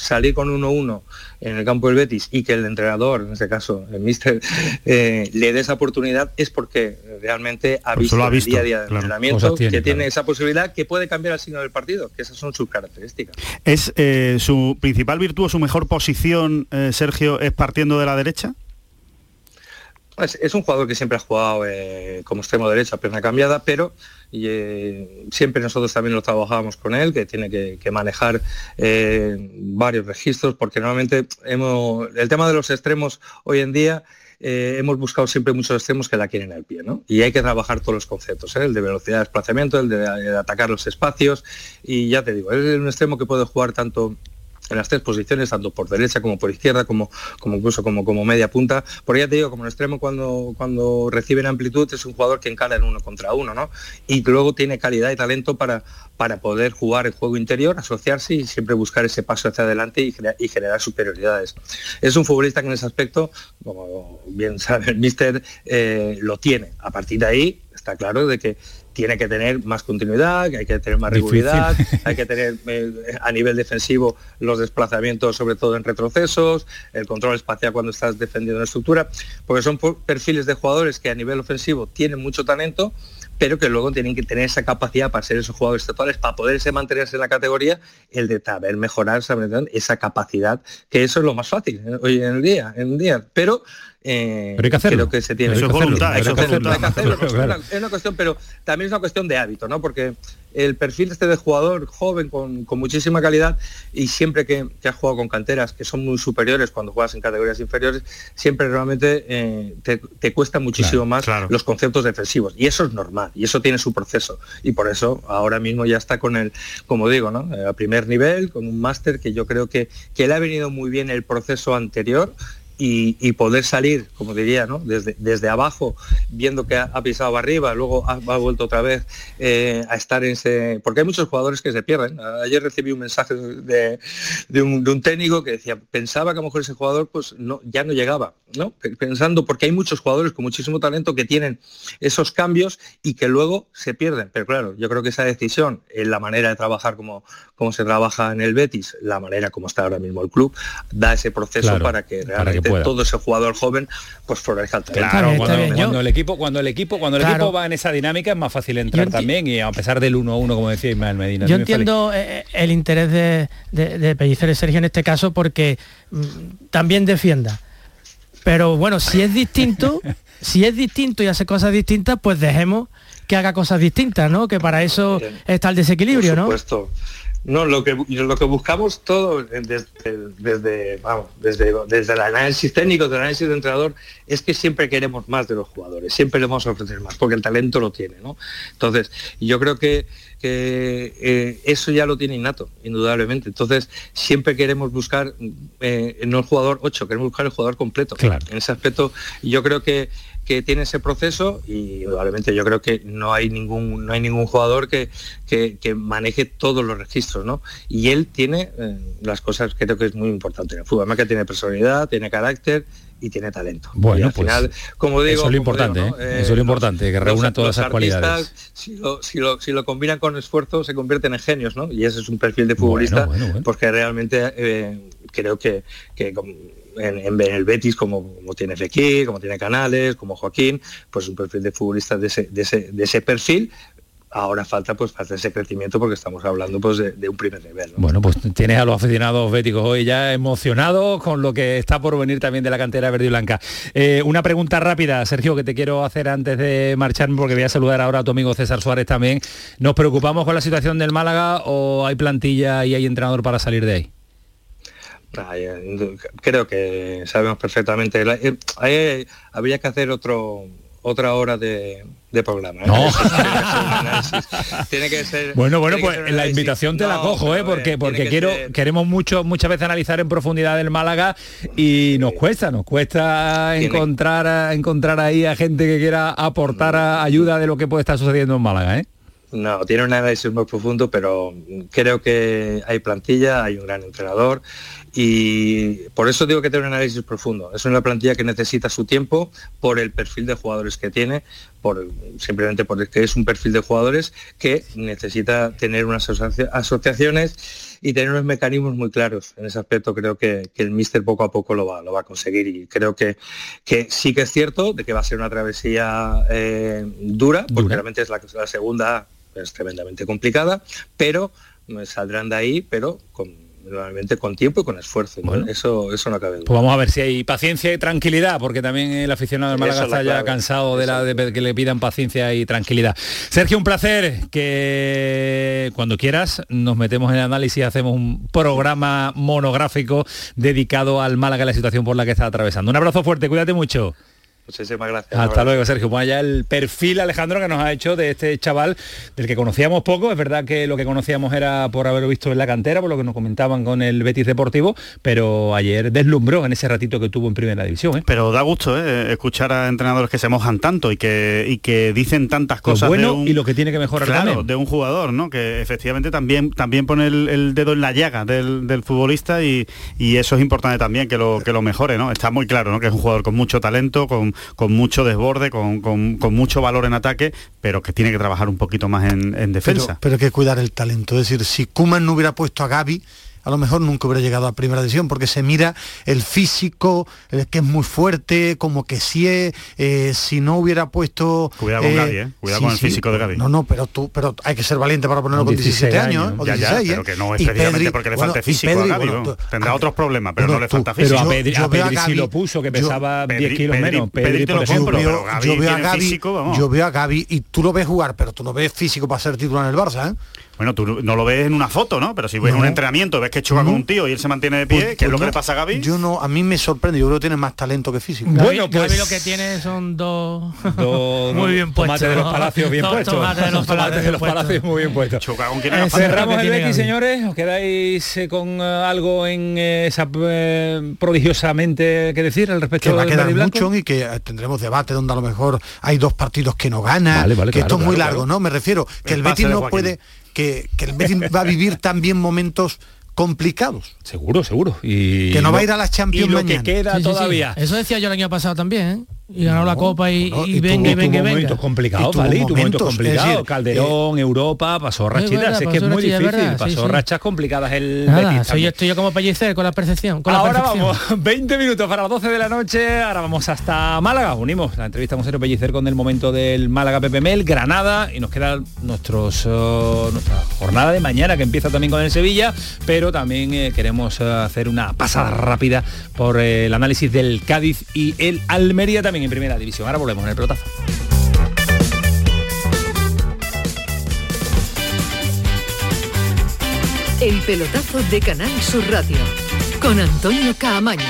salir con 1-1 en el campo del Betis y que el entrenador, en este caso el míster, eh, le dé esa oportunidad es porque realmente ha visto, el día a día de entrenamiento que tiene esa posibilidad que puede cambiar el signo del partido, que esas son sus características. ¿Es eh, su principal virtud o su mejor posición, eh, Sergio, es partiendo de la derecha? Es, un jugador que siempre ha jugado como extremo derecho a pierna cambiada, pero eh, siempre nosotros también lo trabajábamos con él, que tiene que, manejar eh, varios registros, porque normalmente hemos, el tema de los extremos hoy en día eh, hemos buscado siempre muchos extremos que la quieren al pie, ¿no? Y hay que trabajar todos los conceptos, el de velocidad de desplazamiento, el de, atacar los espacios, y ya te digo, es un extremo que puede jugar tanto en las tres posiciones, tanto por derecha como por izquierda, como, como incluso como, como media punta. Por ya te digo, como en extremo cuando, cuando reciben amplitud es un jugador que encara en uno contra uno, ¿no? Y luego tiene calidad y talento para, para poder jugar el juego interior, asociarse y siempre buscar ese paso hacia adelante y, generar, superioridades. Es un futbolista que en ese aspecto, como bien sabe el míster, eh, lo tiene. A partir de ahí está claro de que tiene que tener más continuidad, que hay que tener más regularidad, hay que tener eh, a nivel defensivo los desplazamientos, sobre todo en retrocesos, el control espacial cuando estás defendiendo una estructura, porque son perfiles de jugadores que a nivel ofensivo tienen mucho talento, pero que luego tienen que tener esa capacidad para ser esos jugadores totales, para poderse mantenerse en la categoría, el de saber mejorar esa capacidad, que eso es lo más fácil ¿eh? hoy en el día, en el día. Pero eh, pero hay que hacerlo. Creo que se tiene. Eso es voluntad, eso es una, es una cuestión, pero también es una cuestión de hábito, ¿no? Porque el perfil este de jugador joven con, con muchísima calidad y siempre que, que, has jugado con canteras que son muy superiores cuando juegas en categorías inferiores, siempre realmente eh, te, te, cuesta muchísimo Claro, más claro. los conceptos defensivos. Y eso es normal, y eso tiene su proceso. Y por eso ahora mismo ya está con el, como digo, ¿no? Eh, a primer nivel, con un máster que yo creo que, que le ha venido muy bien el proceso anterior y, poder salir, como diría, ¿no? desde, desde abajo, viendo que ha, ha pisado arriba, luego ha, vuelto otra vez eh, a estar en ese... Porque hay muchos jugadores que se pierden. Ayer recibí un mensaje de, un, de un, técnico que decía, pensaba que a lo mejor ese jugador pues no, ya no llegaba, ¿no? Pensando, porque hay muchos jugadores con muchísimo talento que tienen esos cambios y que luego se pierden. Pero claro, yo creo que esa decisión, en la manera de trabajar como, como se trabaja en el Betis, la manera como está ahora mismo el club, da ese proceso Claro, para que realmente para que todo ese jugador joven pues florezca. Claro, cuando, bien, cuando yo- el equipo, cuando el equipo, cuando el Claro. equipo va en esa dinámica es más fácil entrar también y a pesar del 1-1, como decía Ismael Medina. Yo entiendo eh, el interés de, de, de Pellicer y Sergio en este caso porque mm, también defienda. Pero bueno, si es distinto, si es distinto y hace cosas distintas, pues dejemos que haga cosas distintas, ¿no? Que para eso está el desequilibrio, Por ¿no? supuesto. No, lo que lo que buscamos todo desde, desde vamos, desde, desde el análisis técnico, del análisis de entrenador, es que siempre queremos más de los jugadores, siempre le vamos a ofrecer más, porque el talento lo tiene, ¿no? Entonces, yo creo que, que eh, eso ya lo tiene innato, indudablemente. Entonces, siempre queremos buscar eh, no el jugador 8, queremos buscar el jugador completo. Claro. En ese aspecto, yo creo que que tiene ese proceso y indudablemente yo creo que no hay ningún no hay ningún jugador que, que, que maneje todos los registros no y él tiene eh, las cosas que creo que es muy importante en el fútbol además que tiene personalidad tiene carácter y tiene talento Bueno, y al pues, final como digo eso es lo importante, digo, ¿eh? Eso es lo importante, que reúna todas esas artistas, cualidades. Si lo, si, lo, si lo combinan con esfuerzo se convierten en genios no y ese es un perfil de futbolista Bueno, bueno, bueno. porque realmente eh, creo que, en, en el Betis como, tiene Fekir, como tiene Canales, como Joaquín, pues un perfil de futbolista de ese, de ese, de ese perfil. Ahora falta pues falta ese crecimiento porque estamos hablando pues de, un primer nivel. ¿no? Bueno, pues tienes a los aficionados béticos hoy ya emocionados con lo que está por venir también de la cantera verde y blanca. Eh, una pregunta rápida, Sergio, que te quiero hacer antes de marcharme, porque voy a saludar ahora a tu amigo César Suárez también. ¿Nos preocupamos con la situación del Málaga o hay plantilla y hay entrenador para salir de ahí? Ah, creo que sabemos perfectamente. Eh, ahí habría que hacer otro otra hora de, de programa. ¿eh? No. Tiene que ser. Bueno, bueno, pues la invitación te la cojo, ¿eh? Porque, porque que quiero, ser- queremos mucho, muchas veces analizar en profundidad el Málaga y nos cuesta, nos cuesta Tiene- encontrar, encontrar ahí a gente que quiera aportar a- ayuda de lo que puede estar sucediendo en Málaga, ¿eh? No, tiene un análisis muy profundo, pero creo que hay plantilla, hay un gran entrenador y por eso digo que tiene un análisis profundo. Es una plantilla que necesita su tiempo por el perfil de jugadores que tiene, por simplemente porque es un perfil de jugadores que necesita tener unas asocia- asociaciones y tener unos mecanismos muy claros. En ese aspecto creo que, que el míster poco a poco lo va, lo va a conseguir y creo que, que sí que es cierto de que va a ser una travesía eh, dura, porque Dura. realmente es la, la segunda es tremendamente complicada, pero saldrán de ahí, pero con, normalmente con tiempo y con esfuerzo. ¿no? Bueno. Eso, eso no cabe duda. Pues vamos a ver si hay paciencia y tranquilidad, porque también el aficionado del Málaga está ya cansado de, la, de que le pidan paciencia y tranquilidad. Sergio, un placer que cuando quieras nos metemos en el análisis y hacemos un programa monográfico dedicado al Málaga y la situación por la que está atravesando. Un abrazo fuerte, cuídate mucho. Muchísimas gracias. Hasta luego, Sergio. Pues ya el perfil, Alejandro, que nos ha hecho de este chaval del que conocíamos poco. Es verdad que lo que conocíamos era por haberlo visto en la cantera, por lo que nos comentaban con el Betis Deportivo, pero ayer deslumbró en ese ratito que tuvo en Primera División. ¿eh? Pero da gusto ¿eh? escuchar a entrenadores que se mojan tanto y que, y que dicen tantas cosas. Lo bueno de un, y lo que tiene que mejorar claro, también. de un jugador, ¿no? Que efectivamente también, también pone el, el dedo en la llaga del, del futbolista y, y, eso es importante también que lo, que lo mejore, ¿no? Está muy claro, ¿no? Que es un jugador con mucho talento, con, con mucho desborde, con, con, con, mucho valor en ataque, pero que tiene que trabajar un poquito más en, en defensa. Pero, pero que cuidar el talento. Es decir, si Kuman no hubiera puesto a Gaby, a lo mejor nunca hubiera llegado a primera división porque se mira el físico el que es muy fuerte como que si es eh, si no hubiera puesto cuidado con eh, Gaby, ¿eh? cuidado sí, con el sí, físico de Gaby no no pero tú pero hay que ser valiente para ponerlo con 17 años, años o ya, 16, ya, pero que no es precisamente Pedri, porque le bueno, falte físico Pedri, a Gaby bueno, tú, tendrá a, otros problemas pero no le falta físico pero a Pedri, yo, a Pedri sí lo puso que pesaba yo, 10 kilos Pedri, menos Pedri, te lo compro pero Gaby yo veo a Gaby físico, vamos. yo veo a Gaby y tú lo ves jugar pero tú no ves físico para ser titular en el Barça ¿eh? Bueno, tú no lo ves en una foto, ¿no? Pero si ves no. un entrenamiento, ves que choca no. con un tío y él se mantiene de pie, pues, que es lo que le pasa a Gaby. Yo no, a mí me sorprende, yo creo que tiene más talento que físico. Gaby, bueno, pues Gaby lo que tiene son dos, dos muy bien puestos. Tomates de los palacios bien puestos. Tomates de los palacios, de los palacios muy bien puestos. Choca con quién eh, Cerramos el Betis, señores. ¿Os quedáis eh, con uh, algo en eh, esa eh, prodigiosamente que decir al respecto que va a quedar mucho y que tendremos debate donde a lo mejor hay dos partidos que no ganan, vale, vale, que claro, esto es muy claro, largo. ¿no? Me refiero que el, el Betis no puede que, que el Betis va a vivir también momentos complicados. Seguro, seguro. Y que no lo, va a ir a las Champions y lo mañana. que queda Sí, sí, sí. todavía. Eso decía yo el año pasado también, ¿eh? Y ganó no, la Copa y, no, y, y venga, y tuvo venga, y venga. momentos complicados, ¿vale? Y tuvo momentos complicados. Decir, Calderón, eh, Europa, pasó rachitas. es que es muy difícil. verdad, pasó sí, sí. rachas complicadas el Nada, Betis soy, estoy yo como pellicer con la percepción. Con ahora la vamos, 20 minutos para las 12 de la noche. Ahora vamos hasta Málaga. Unimos la entrevista con Sergio Pellicer con el momento del Málaga PPML, Granada. Y nos queda nuestros, uh, nuestra jornada de mañana que empieza también con el Sevilla. Pero también eh, queremos uh, hacer una pasada rápida por eh, el análisis del Cádiz y el Almería también en primera división. Ahora volvemos en el pelotazo. El pelotazo de Canal Sur Radio con Antonio Caamaño.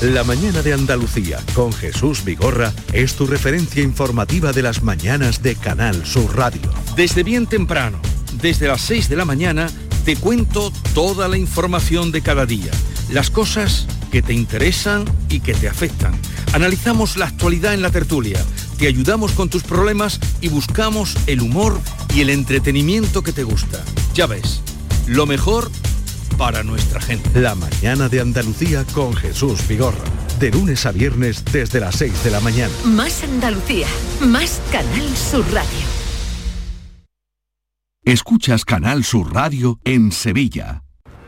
La mañana de Andalucía con Jesús Vigorra es tu referencia informativa de las mañanas de Canal Sur Radio. Desde bien temprano, desde las 6 de la mañana, te cuento toda la información de cada día, las cosas que te interesan y que te afectan. Analizamos la actualidad en la tertulia, te ayudamos con tus problemas y buscamos el humor y el entretenimiento que te gusta. Ya ves, lo mejor para nuestra gente. La mañana de Andalucía con Jesús Vigorra. De lunes a viernes desde las 6 de la mañana. Más Andalucía, más Canal Sur Radio. Escuchas Canal Sur Radio en Sevilla.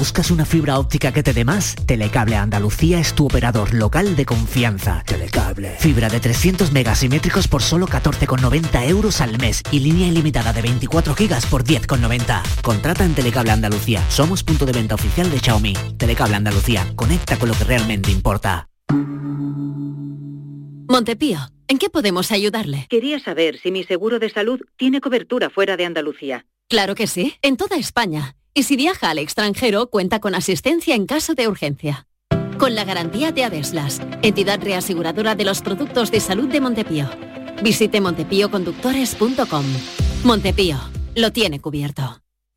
¿Buscas una fibra óptica que te dé más? Telecable Andalucía es tu operador local de confianza. Telecable. Fibra de 300 megasimétricos por solo 14,90 euros al mes y línea ilimitada de 24 gigas por 10,90. Contrata en Telecable Andalucía. Somos punto de venta oficial de Xiaomi. Telecable Andalucía. Conecta con lo que realmente importa. Montepío, ¿en qué podemos ayudarle? Quería saber si mi seguro de salud tiene cobertura fuera de Andalucía. Claro que sí, en toda España. Y si viaja al extranjero, cuenta con asistencia en caso de urgencia. Con la garantía de Adeslas, entidad reaseguradora de los productos de salud de Montepío. Visite montepíoconductores.com. Montepío, lo tiene cubierto.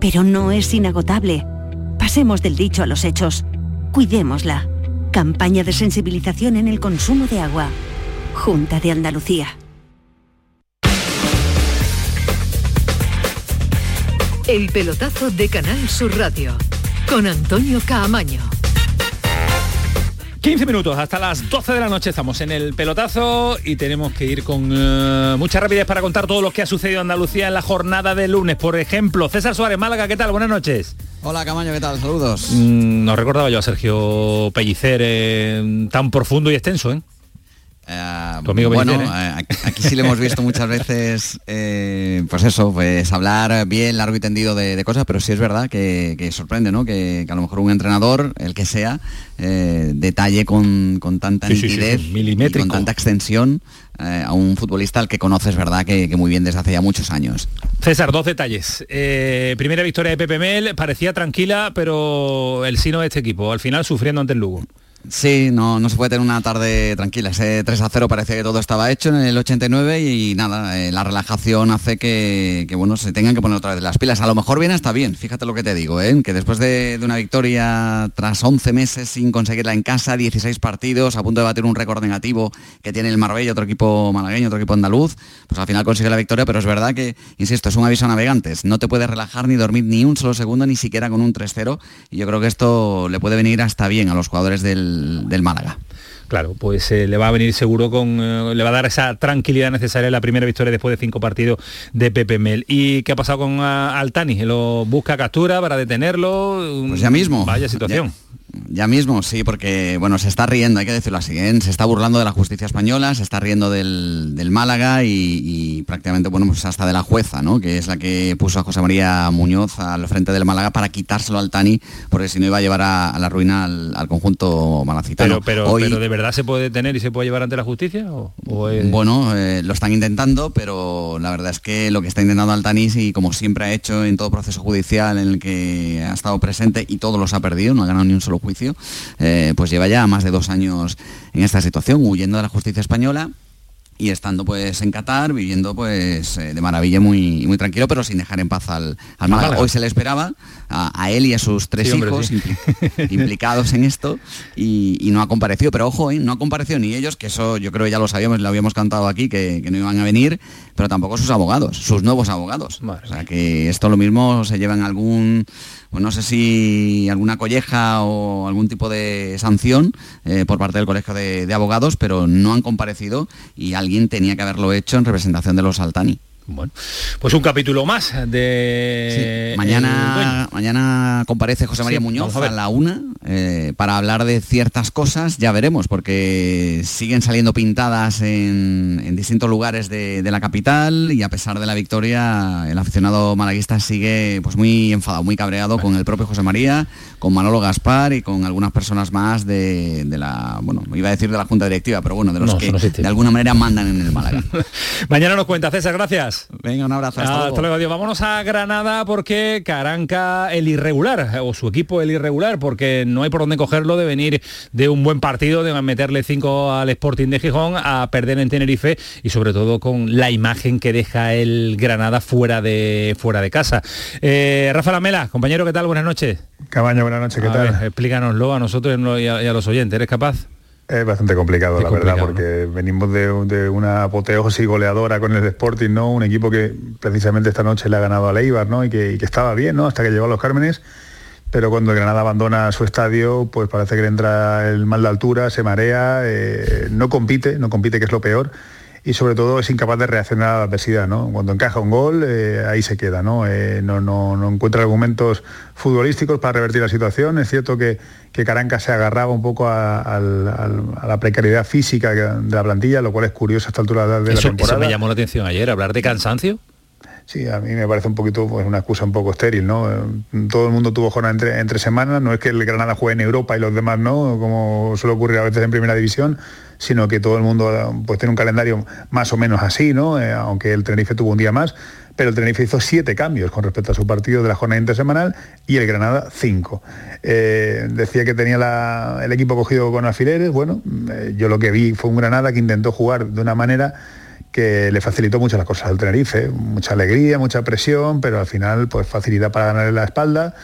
pero no es inagotable. Pasemos del dicho a los hechos. Cuidémosla. Campaña de sensibilización en el consumo de agua. Junta de Andalucía. El pelotazo de Canal Sur Radio con Antonio Caamaño. 15 minutos, hasta las 12 de la noche estamos en el pelotazo y tenemos que ir con eh, mucha rapidez para contar todo lo que ha sucedido en Andalucía en la jornada de lunes. Por ejemplo, César Suárez, Málaga, ¿qué tal? Buenas noches. Hola Camaño, ¿qué tal? Saludos. Mm, no recordaba yo a Sergio Pellicer eh, tan profundo y extenso, ¿eh? Uh, bueno, ¿eh? aquí sí le hemos visto muchas veces, eh, pues eso, pues hablar bien, largo y tendido de, cosas, pero sí es verdad que, sorprende, ¿no? Que, a lo mejor un entrenador, el que sea, eh, detalle con, tanta nitidez y con tanta extensión a un futbolista al que conoces, ¿verdad? Que, muy bien desde hace ya muchos años. César, dos detalles. primera victoria de Pepe Mel, parecía tranquila, pero el sino de este equipo, al final sufriendo ante el Lugo. Sí, no, no se puede tener una tarde tranquila. Ese 3 a 0 parece que todo estaba hecho en el 89 y, nada, eh, la relajación hace que, bueno, se tengan que poner otra vez las pilas. A lo mejor viene hasta bien, fíjate lo que te digo, ¿eh? que después de, una victoria tras 11 meses sin conseguirla en casa, 16 partidos, a punto de batir un récord negativo que tiene el Marbella, otro equipo malagueño, otro equipo andaluz, pues al final consigue la victoria, pero es verdad que, insisto, es un aviso a navegantes. No te puedes relajar ni dormir ni un solo segundo, ni siquiera con un 3-0. Y yo creo que esto le puede venir hasta bien a los jugadores del del, Málaga. Claro, pues eh, le va a venir seguro con. Eh, le va a dar esa tranquilidad necesaria en la primera victoria después de cinco partidos de Pepe Mel. ¿Y qué ha pasado con ah, Altani? ¿Lo busca captura para detenerlo? Pues ya mismo. Vaya situación. Ya mismo, sí, porque bueno, se está riendo, hay que decirlo así, ¿eh? se está burlando de la justicia española, se está riendo del, Málaga y, prácticamente, bueno, pues hasta de la jueza, ¿no? Que es la que puso a José María Muñoz al frente del Málaga para quitárselo al Tani, porque si no iba a llevar a, la ruina al, conjunto malacitano. Pero, pero, ¿de verdad se puede detener y se puede llevar ante la justicia? Bueno, eh, lo están intentando, pero la verdad es que lo que está intentando Altanis y como siempre ha hecho en todo proceso judicial en el que ha estado presente y todos los ha perdido, no ha ganado ni un solo juicio, eh, pues lleva ya más de dos años en esta situación, huyendo de la justicia española y estando pues en Qatar, viviendo pues eh, de maravilla muy, muy tranquilo, pero sin dejar en paz al, al Hoy se le esperaba a, él y a sus tres hijos implicados en esto y, no ha comparecido. Pero ojo, ¿eh? no ha comparecido ni ellos, que eso yo creo que ya lo sabíamos, lo habíamos cantado aquí, que, no iban a venir, pero tampoco sus abogados, sus nuevos abogados. O sea que esto lo mismo se lleva en algún pues no sé si alguna colleja o algún tipo de sanción eh, por parte del Colegio de, Abogados, pero no han comparecido y alguien tenía que haberlo hecho en representación de los Altani. Bueno, pues un capítulo más de... Mañana, mañana comparece José María Sí, Muñoz a la una eh, para hablar de ciertas cosas, ya veremos, porque siguen saliendo pintadas en, en distintos lugares de, de la capital y a pesar de la victoria, el aficionado malaguista sigue pues muy enfadado, muy cabreado con el propio José María, con Manolo Gaspar y con algunas personas más de, de la, bueno, iba a decir de la Junta Directiva, pero bueno, de los No, que no de alguna manera mandan en el Málaga. Mañana nos cuenta César, gracias. Venga, un abrazo. Hasta Ah, luego. hasta luego, adiós. Vámonos a Granada porque Caranca el irregular, o su equipo el irregular, porque no hay por dónde cogerlo de venir de un buen partido, de meterle cinco al Sporting de Gijón, a perder en Tenerife y sobre todo con la imagen que deja el Granada fuera de, fuera de casa. Eh, Rafa Lamela, compañero, ¿qué tal? Buenas noches. Cabaño, buenas noches, ¿qué A tal? ver, explícanoslo a nosotros y a, y a los oyentes, ¿eres capaz? Es bastante complicado, Es la verdad, porque venimos de, de una apoteosis goleadora con el Sporting, ¿no? Un equipo que precisamente esta noche le ha ganado a Leibar, ¿no? Y que, y que estaba bien, ¿no? Hasta que llegó a los Cármenes. Pero cuando el Granada abandona su estadio, pues parece que le entra el mal de altura, se marea, eh, no compite, no compite, que es lo peor. Y sobre todo es incapaz de reaccionar a la adversidad, ¿no? Cuando encaja un gol, eh, ahí se queda, ¿no? Eh, no, no, no encuentra argumentos futbolísticos para revertir la situación. Es cierto que, que Caranca se agarraba un poco a, la precariedad física de la plantilla, lo cual es curioso a esta altura de la Eso, eso temporada. me llamó la atención ayer, hablar de cansancio. Sí, a mí me parece un poquito pues, una excusa un poco estéril, ¿no? Eh, Todo el mundo tuvo jornada entre, entre semanas, no es que el Granada juegue en Europa y los demás no, como suele ocurrir a veces en primera división, sino que todo el mundo pues tiene un calendario más o menos así, ¿no? Eh, aunque el Tenerife tuvo un día más, pero el Tenerife hizo siete cambios con respecto a su partido de la jornada intersemanal y el Granada cinco. Eh, decía que tenía el equipo cogido con alfileres, bueno, eh, yo lo que vi fue un Granada que intentó jugar de una manera que le facilitó mucho las cosas al Tenerife, mucha alegría, mucha presión, pero al final pues facilidad para ganarle la espalda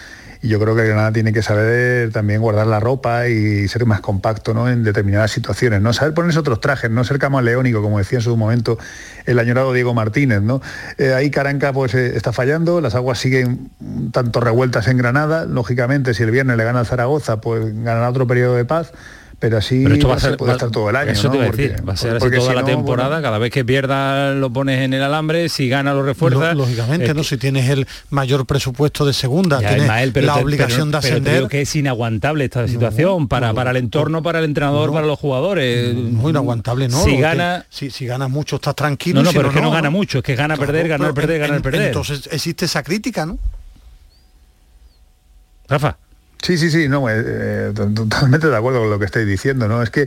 y yo creo que Granada tiene que saber también guardar la ropa y ser más compacto ¿no? en determinadas situaciones, no saber ponerse otros trajes, no ser camaleónico, como decía en su momento el añorado Diego Martínez. ¿no? Eh, ahí Caranca pues eh, está fallando, las aguas siguen tanto revueltas en Granada, lógicamente si el viernes le gana al Zaragoza, pues ganará otro periodo de paz. Pero así Pero esto va a se ser, puede va- estar todo el año. Eso ¿no? te iba a Porque- va a ser así toda si la no, temporada, bueno, cada vez que pierda lo pones en el alambre, si gana lo refuerza. Lo- Lógicamente, ¿no? Si tienes el mayor presupuesto de segunda, Ya, tienes Ismael, pero la te- obligación pero- de pero te ascender. digo que es inaguantable esta situación para, para el entorno, para el entrenador, para los jugadores. Muy inaguantable, ¿no? Si gana... si, si ganas mucho estás tranquilo. No, no, si pero es que no gana mucho, es que gana Claro, perder, ganar, perder, ganar, perder. Entonces existe esa crítica, ¿no? Rafa. Sí, sí, sí, no, eh, eh, to- totalmente de acuerdo con lo que estáis diciendo, ¿no? Es que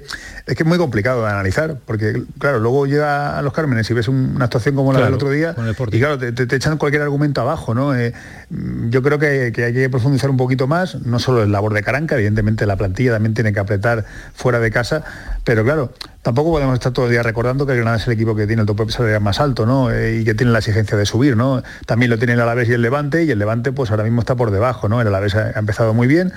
es que es muy complicado de analizar, porque claro, luego llega a los Cármenes y ves un- una actuación como la Claro, del otro día, y claro, te, te- te echan cualquier argumento abajo, ¿no? Eh, yo creo que, que hay que profundizar un poquito más, no solo el labor de Caranca, evidentemente la plantilla también tiene que apretar fuera de casa, pero claro, tampoco podemos estar todo el día recordando que el Granada es el equipo que tiene el tope salarial más alto, ¿no? Eh, y que tiene la exigencia de subir, ¿no? También lo tiene el Alavés y el Levante, y el Levante pues ahora mismo está por debajo, ¿no? El Alavés ha- empezado muy bien,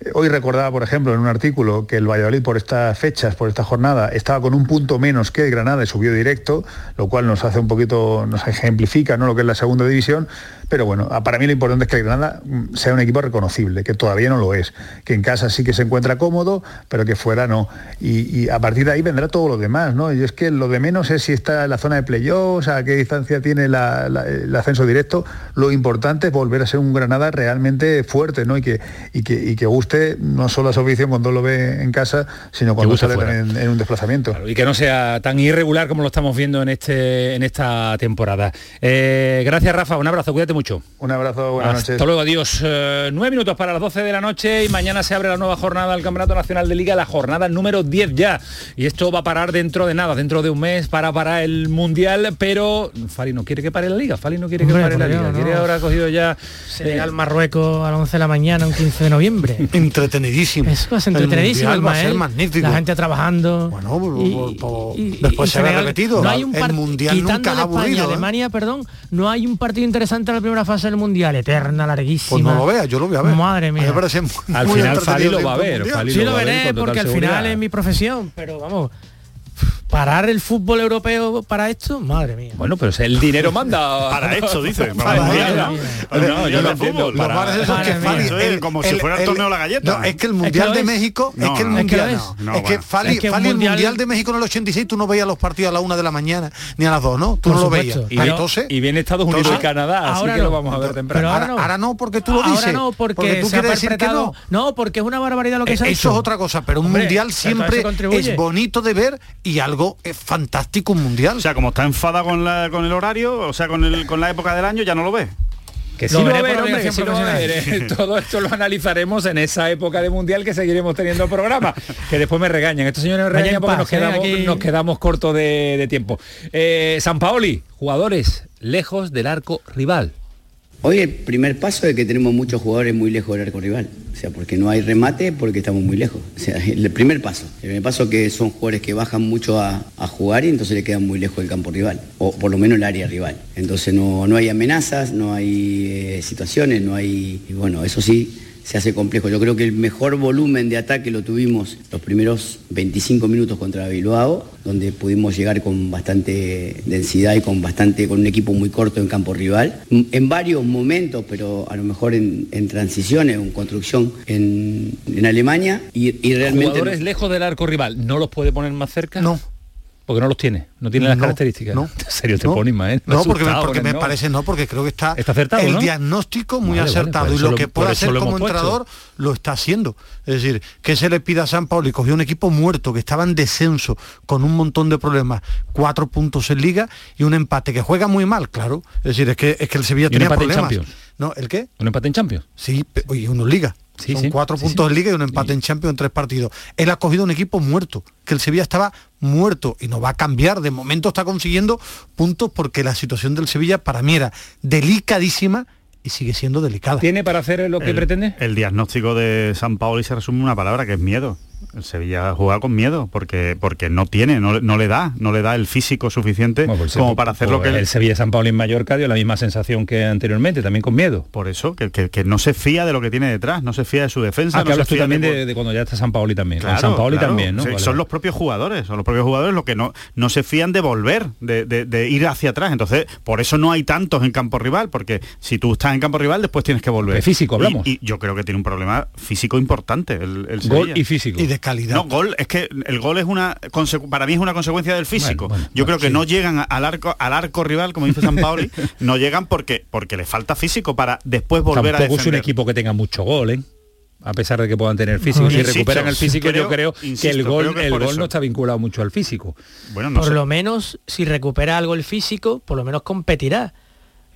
Eh, Hoy recordaba, por ejemplo, en un artículo que el Valladolid por estas fechas, por esta jornada, estaba con un punto menos que el Granada y subió directo, lo cual nos hace un poquito, nos ejemplifica ¿no? lo que es la segunda división. Pero bueno, para mí lo importante es que el Granada mm, sea un equipo reconocible, que todavía no lo es, que en casa sí que se encuentra cómodo, pero que fuera no. Y, y a partir de ahí vendrá todo lo demás, ¿no? Y es que lo de menos es si está en la zona de playoffs, a qué distancia tiene la- la- el ascenso directo. Lo importante es volver a ser un Granada realmente fuerte, ¿no? Y que, y que, y que guste no solo a su afición cuando lo ve en casa, sino cuando sale en, en un desplazamiento. y que no sea tan irregular como lo estamos viendo en este en esta temporada. Eh, gracias Rafa, un abrazo, cuídate mucho. Un abrazo, buenas Hasta noches. luego, adiós. Eh, nueve minutos para las 12 de la noche y mañana se abre la nueva jornada del Campeonato Nacional de Liga, la jornada número 10 ya. Y esto va a parar dentro de nada, dentro de un mes para parar el Mundial, pero Fali no quiere que pare la Liga, Fali no quiere que pare la Liga, no. quiere ahora ha cogido ya... Senegal, Marruecos a las 11 de la mañana, un 15 de noviembre. Entretenidísimo. Eso es El entretenidísimo, Mundial va a ser Ismael. magnífico. La gente trabajando. Bueno, y- después y se habrá Senegal- repetido. No hay un el Mundial quitando nunca España, aburrido. ¿eh? Alemania, perdón, no hay un partido interesante en la primera fase del Mundial, eterna, larguísima. Pues no lo vea, yo lo voy a ver. Madre mía. Me Al final Fali lo va a ver, Sí lo veré porque al final es mi profesión, pero vamos. Parar el fútbol europeo para esto, madre mía. Bueno, pero si el dinero manda Para esto, dice. Para ¿no? No, yo entiendo, que mía. Fali- Eso como si fuera el torneo de la galleta. No, es que el Mundial de. México, No, es que el no. Mundial, es. No, que. Fali, Es que un Fali, el mundial- mundial de México en el 86 tú no veías los partidos a la una de la mañana ni a las dos, ¿no? Tú no lo veías. Y no- entonces, y viene Estados Unidos y Canadá, así ahora que lo no. vamos a ver temprano. Ahora, no. no, porque tú lo dices. Ahora no, porque, tú quieres decir que no. No, porque es una barbaridad lo que Eh, se ha Eso hecho. es otra cosa, pero un mundial siempre eso es bonito de ver y algo es fantástico un mundial. O sea, como está enfada con, la, con el horario, o sea, con, el, con la época del año, ya no lo ve. Que sí Lo lo, veré ver, hombre, que sí ver. Eh, Todo esto lo analizaremos en esa época de mundial que seguiremos teniendo el programa. Que después me regañan. Estos señores me Vaya regañan porque nos impasse, quedamos, aquí. nos quedamos cortos de, de tiempo. Eh, San Paoli, jugadores lejos del arco rival. Hoy el primer paso es que tenemos muchos jugadores muy lejos del arco rival. O sea, porque no hay remate, porque estamos muy lejos. O sea, el primer paso. El primer paso que son jugadores que bajan mucho a, jugar y entonces le quedan muy lejos del campo rival. O por lo menos el área rival. Entonces no, no hay amenazas, no hay eh, situaciones, no hay... Bueno, eso sí se hace complejo. Yo creo que el mejor volumen de ataque lo tuvimos los primeros 25 minutos contra Bilbao, donde pudimos llegar con bastante densidad y con bastante con un equipo muy corto en campo rival. En varios momentos, pero a lo mejor en, en transiciones, en construcción en, en Alemania y, y realmente Jugadores lejos del arco rival, ¿no los puede poner más cerca? No. Porque no los tiene, no tiene las No, características. no, En serio te no. pones, Ismael. No, porque, me, porque parece no, porque creo que está, Está acertado, el diagnóstico muy Vale, acertado y lo lo- que puede hacer como entrenador lo está haciendo. Es decir, que se le pida a San Paulo y cogió un equipo muerto que estaba en descenso con un montón de problemas, cuatro puntos en liga y un empate que juega muy mal, claro. Es decir, es que es que el Sevilla Y un tenía en problemas. Champions. ¿No? ¿El qué? ¿Un empate en Champions? Sí, oye, uno liga. Sí, Son sí, cuatro sí, puntos sí. en liga y un empate en Champions en tres partidos. Él ha cogido un equipo muerto, que el Sevilla estaba muerto y no va a cambiar. De momento está consiguiendo puntos porque la situación del Sevilla para mí era delicadísima y sigue siendo delicada. ¿Tiene para hacer lo que el, pretende? El diagnóstico de San Paolo y se resume en una palabra que es miedo. El Sevilla juega con miedo porque porque no tiene, no, no le da, no le da el físico suficiente Bueno, pues como para hacer lo que el Sevilla San Pablo en Mallorca dio la misma sensación que anteriormente, también con miedo. por eso que, que- que no se fía de lo que tiene detrás, no se fía de su defensa. Ah, que no hablas tú también de- cuando ya está San Paoli también. Claro, San Paoli claro. también, ¿no? Sí, Vale, son los propios jugadores, son los propios jugadores los que no, no se fían de volver, de, de- de ir hacia atrás. Entonces, por eso no hay tantos en campo rival, porque si tú estás en campo rival, después tienes que volver. De físico Y- hablamos. Y, yo creo que tiene un problema físico importante el, el Gol Sevilla. y físico. Y de calidad. No, gol, es que el gol es una para mí es una consecuencia del físico. Bueno, bueno, Yo bueno, creo que sí. no llegan al arco al arco rival, como dice San Paoli, no llegan porque porque les falta físico para después volver a Tampoco es un defender. equipo que tenga mucho gol, ¿eh? A pesar de que puedan tener físico. Si Insisto, recuperan el físico, yo creo- que el gol, que el gol eso. no está vinculado mucho al físico. Bueno, no por sé. lo menos, si recupera algo el físico, por lo menos competirá.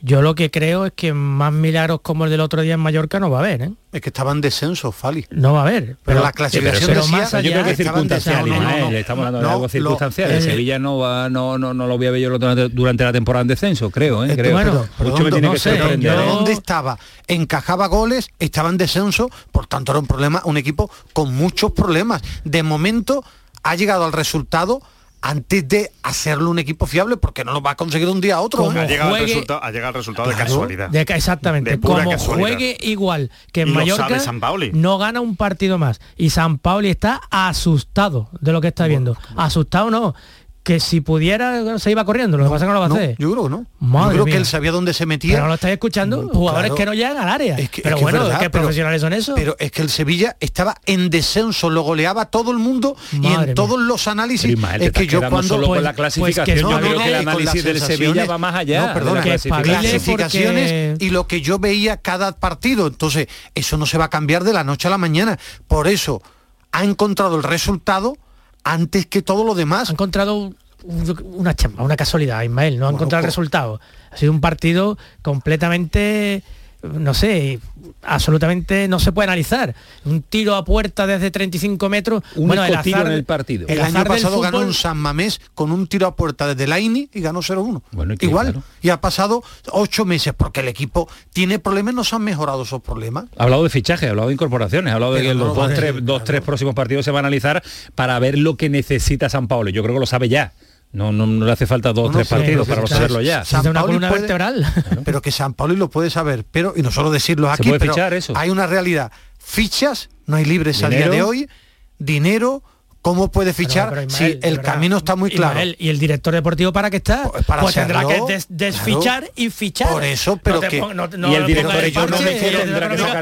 Yo lo que creo es que más milagros como el del otro día en Mallorca no va a haber, ¿eh? Es que estaba en descenso, Fali. No va a haber. Pero la clasificación pero decía- más yo creo que es circunstancial, no, no, no. estamos hablando de No, algo lo- circunstancial. el eh, Sevilla no va, no, no, no lo voy a ver yo durante, durante la temporada en descenso, creo, ¿eh? Eh, creo. bueno, Mucho pero me ¿dónde- tiene no que sé, sorprender. yo- ¿eh? ¿Dónde estaba? Encajaba goles, estaba en descenso, por tanto era un problema, un equipo con muchos problemas. De momento ha llegado al resultado antes de hacerlo un equipo fiable, porque no lo va a conseguir de un día a otro. Como ha llegado, juegue- el resultado, ha llegado el resultado de casualidad. De exactamente. De pura Como casualidad. juegue igual que en Y Mallorca, San no gana un partido más. Y San Pauli está asustado de lo que está viendo. Asustado no. Que si pudiera se iba corriendo, lo que pasa es que no lo va a No, hacer. yo creo que no. Madre yo creo mía. que él sabía dónde se metía. Pero no lo estáis escuchando, jugadores claro. que no llegan al área. Es que- pero es que es bueno, verdad, ¿qué pero- profesionales son esos? Pero es que el Sevilla estaba en descenso, lo goleaba todo el mundo y Madre en mía. todos los análisis Pero, Ismael, te es que yo cuando solo pues- con la pues que clasificación, no, yo no, creo no, que el y con análisis las del Sevilla va más allá. No, perdona, de la que clasificación. espabile clasificaciones porque- y lo que yo veía cada partido. Entonces, eso no se va a cambiar de la noche a la mañana. Por eso ha encontrado el resultado antes que todo lo demás. ha encontrado un- una chamba, una casualidad, Ismael, no ha Bueno, encontrado el co- resultado. Ha sido un partido completamente, no sé, absolutamente no se puede analizar. Un tiro a puerta desde 35 metros. Un bueno, el tiro azar, en el partido. El, año pasado ganó en San Mamés con un tiro a puerta desde la INI y ganó 0-1. Bueno. Igual. Claro. Y ha pasado ocho meses porque el equipo tiene problemas, no se han mejorado esos problemas. Ha hablado de fichaje, ha hablado de incorporaciones, ha hablado de Pero que no los lo dos, va tres, dos, tres próximos partidos se van a analizar para ver lo que necesita San Pablo. Yo creo que lo sabe ya. No, no, no le hace falta dos o No, no, tres sí, partidos para saberlo ya. San Necesita una puede- vertebral. pero que San Pauli lo puede saber, pero y no solo decirlo ¿Se aquí, puede pero fichar eso? hay una realidad. Fichas, no hay libres a día ¿Dinero? de hoy, dinero, ¿Cómo puede fichar pero, si Ismael, el verdad, camino está muy claro? Ismael, ¿Y el director deportivo para qué está? Pues, para tendrá hacerlo, que des- desfichar y fichar. Por eso, pero No que... no- no- no pongas el parche,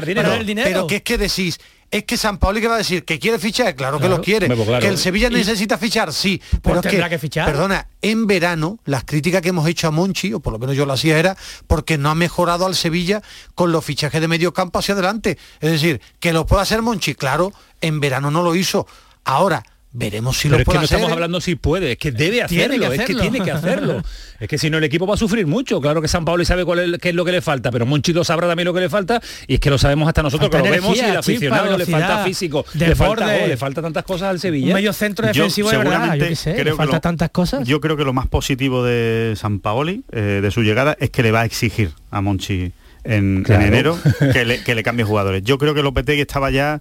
pero el dinero. Pero que es que decís, es que San Paoli que va a decir que quiere fichar, claro, que lo quiere. Claro. Que el Sevilla Y- necesita fichar, sí. Pero es tendrá que fichar. Perdona, en verano las críticas que hemos hecho a Monchi, o por lo menos yo lo hacía, era porque no ha mejorado al Sevilla con los fichajes de medio campo hacia adelante. Es decir, que lo puede hacer Monchi, claro, en verano no lo hizo. Ahora, veremos si Pero lo es que puede no hacer. estamos ¿eh? hablando si puede, es que debe Tiene hacerlo, que es que hacerlo. tiene que hacerlo. es que si no el equipo va a sufrir mucho. Claro que San Paolo sabe cuál es, qué es lo que le falta, pero Monchi lo sabrá también lo que le falta y es que lo sabemos hasta nosotros Falta que lo vemos y el aficionado chispa, le falta físico, le falta le falta tantas cosas al Sevilla. Un medio centro Yo defensivo de verdad, yo seguramente qué sé, le creo que falta lo- tantas cosas. Yo creo que lo más positivo de San Paoli, eh, de su llegada, es que le va a exigir a Monchi en, enero que le, que le cambie jugadores. Yo creo que Lopetegui estaba ya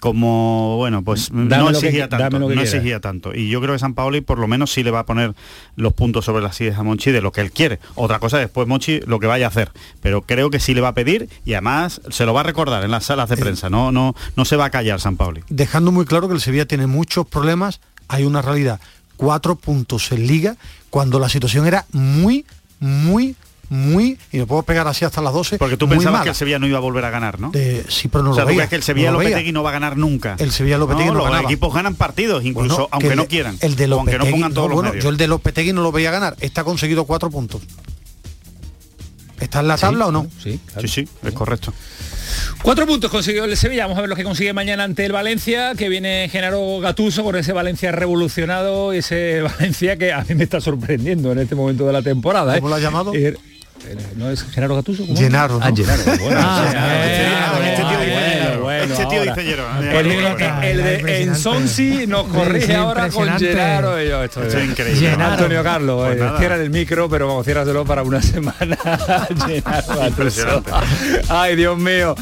como bueno pues Dame no que exigía tanto no exigía tanto. Y yo creo que San Paoli por lo menos sí le va a poner los puntos sobre las sillas a Monchi de lo que él quiere. Otra cosa después Monchi lo que vaya a hacer. Pero creo que sí le va a pedir y además se lo va a recordar en las salas de prensa. No no no se va a callar San Paoli. dejando muy claro que el Sevilla tiene muchos problemas, hay una realidad, cuatro puntos en liga, cuando la situación era muy, muy, muy, y me puedo pegar así hasta las 12, porque tú pensabas mala. que el Sevilla no iba a volver a ganar ¿no? Eh, sí, pero no o sea, lo tú veía, crees que el Sevilla no. Lopetegui no va a ganar nunca. El Sevilla Lopetegui no los ganaba. equipos ganan partidos, incluso Bueno, aunque el no de- quieran. El de aunque no pongan todos no, los bueno, medios. yo el de Lopetegui no lo veía ganar. Está conseguido cuatro puntos. ¿Está en la tabla o no? Sí, sí, sí, es correcto. Cuatro puntos consiguió el Sevilla, vamos a ver lo que consigue mañana ante el Valencia, que viene Genaro Gatuso con ese Valencia revolucionado, ese Valencia que a mí me está sorprendiendo en este momento de la temporada. ¿eh? ¿Cómo lo ha llamado? Eh, ¿No es Genaro Gatuso? ¿Cómo? Genaro, ¿no? Ah, Genaro. Bueno, Ah, este tío dice bueno, Genaro. bueno, Este tío ahora. dice Genaro. El, de Ensonsi nos corrige ahora con y yo, esto Esto es increíble. Antonio Carlos, Pues eh, cierra el micro, pero vamos, ciérraselo para una semana. Impresionante. Ay, Dios mío.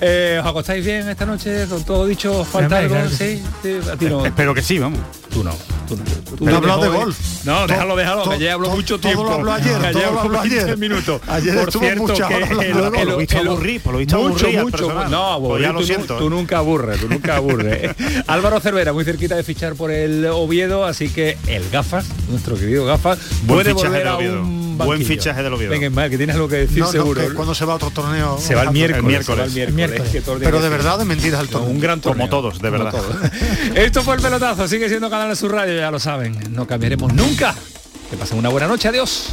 Eh, ¿Os acostáis bien esta noche? ¿Con todo dicho? ¿Falta algo? ¿Sí? Sí, A ti no. Espero que sí, vamos. Tú no. Tú, no. Tú no hablado de golf. No, déjalo, déjalo, que ya hablo to- mucho todo tiempo. lo habló ayer, todo lo hablo habló 20 ayer. minutos. Ayer Por cierto, mucha que el- de el- Lo viste el- aburrir, pues lo viste mucho, aburrir al mucho. No, Pues ya lo tú, siento, tú ¿eh? nunca aburres, tú nunca aburres. Álvaro Cervera, muy cerquita de fichar por el Oviedo, así que el Gafas, nuestro querido Gafas, Buen puede fichaje volver a un Buen fichaje del Oviedo. Venga, Ismael, que tienes algo que decir No, no, seguro. que cuando se va a otro torneo. Se va el miércoles, miércoles. se va el miércoles, Miércoles. que todo el día Pero de verdad de mentiras al torneo. Un gran torneo. Como todos, de Como verdad. todos. Esto fue el pelotazo, sigue siendo Canal Sur Radio, ya lo saben. No cambiaremos nunca. Que pasen una buena noche, adiós.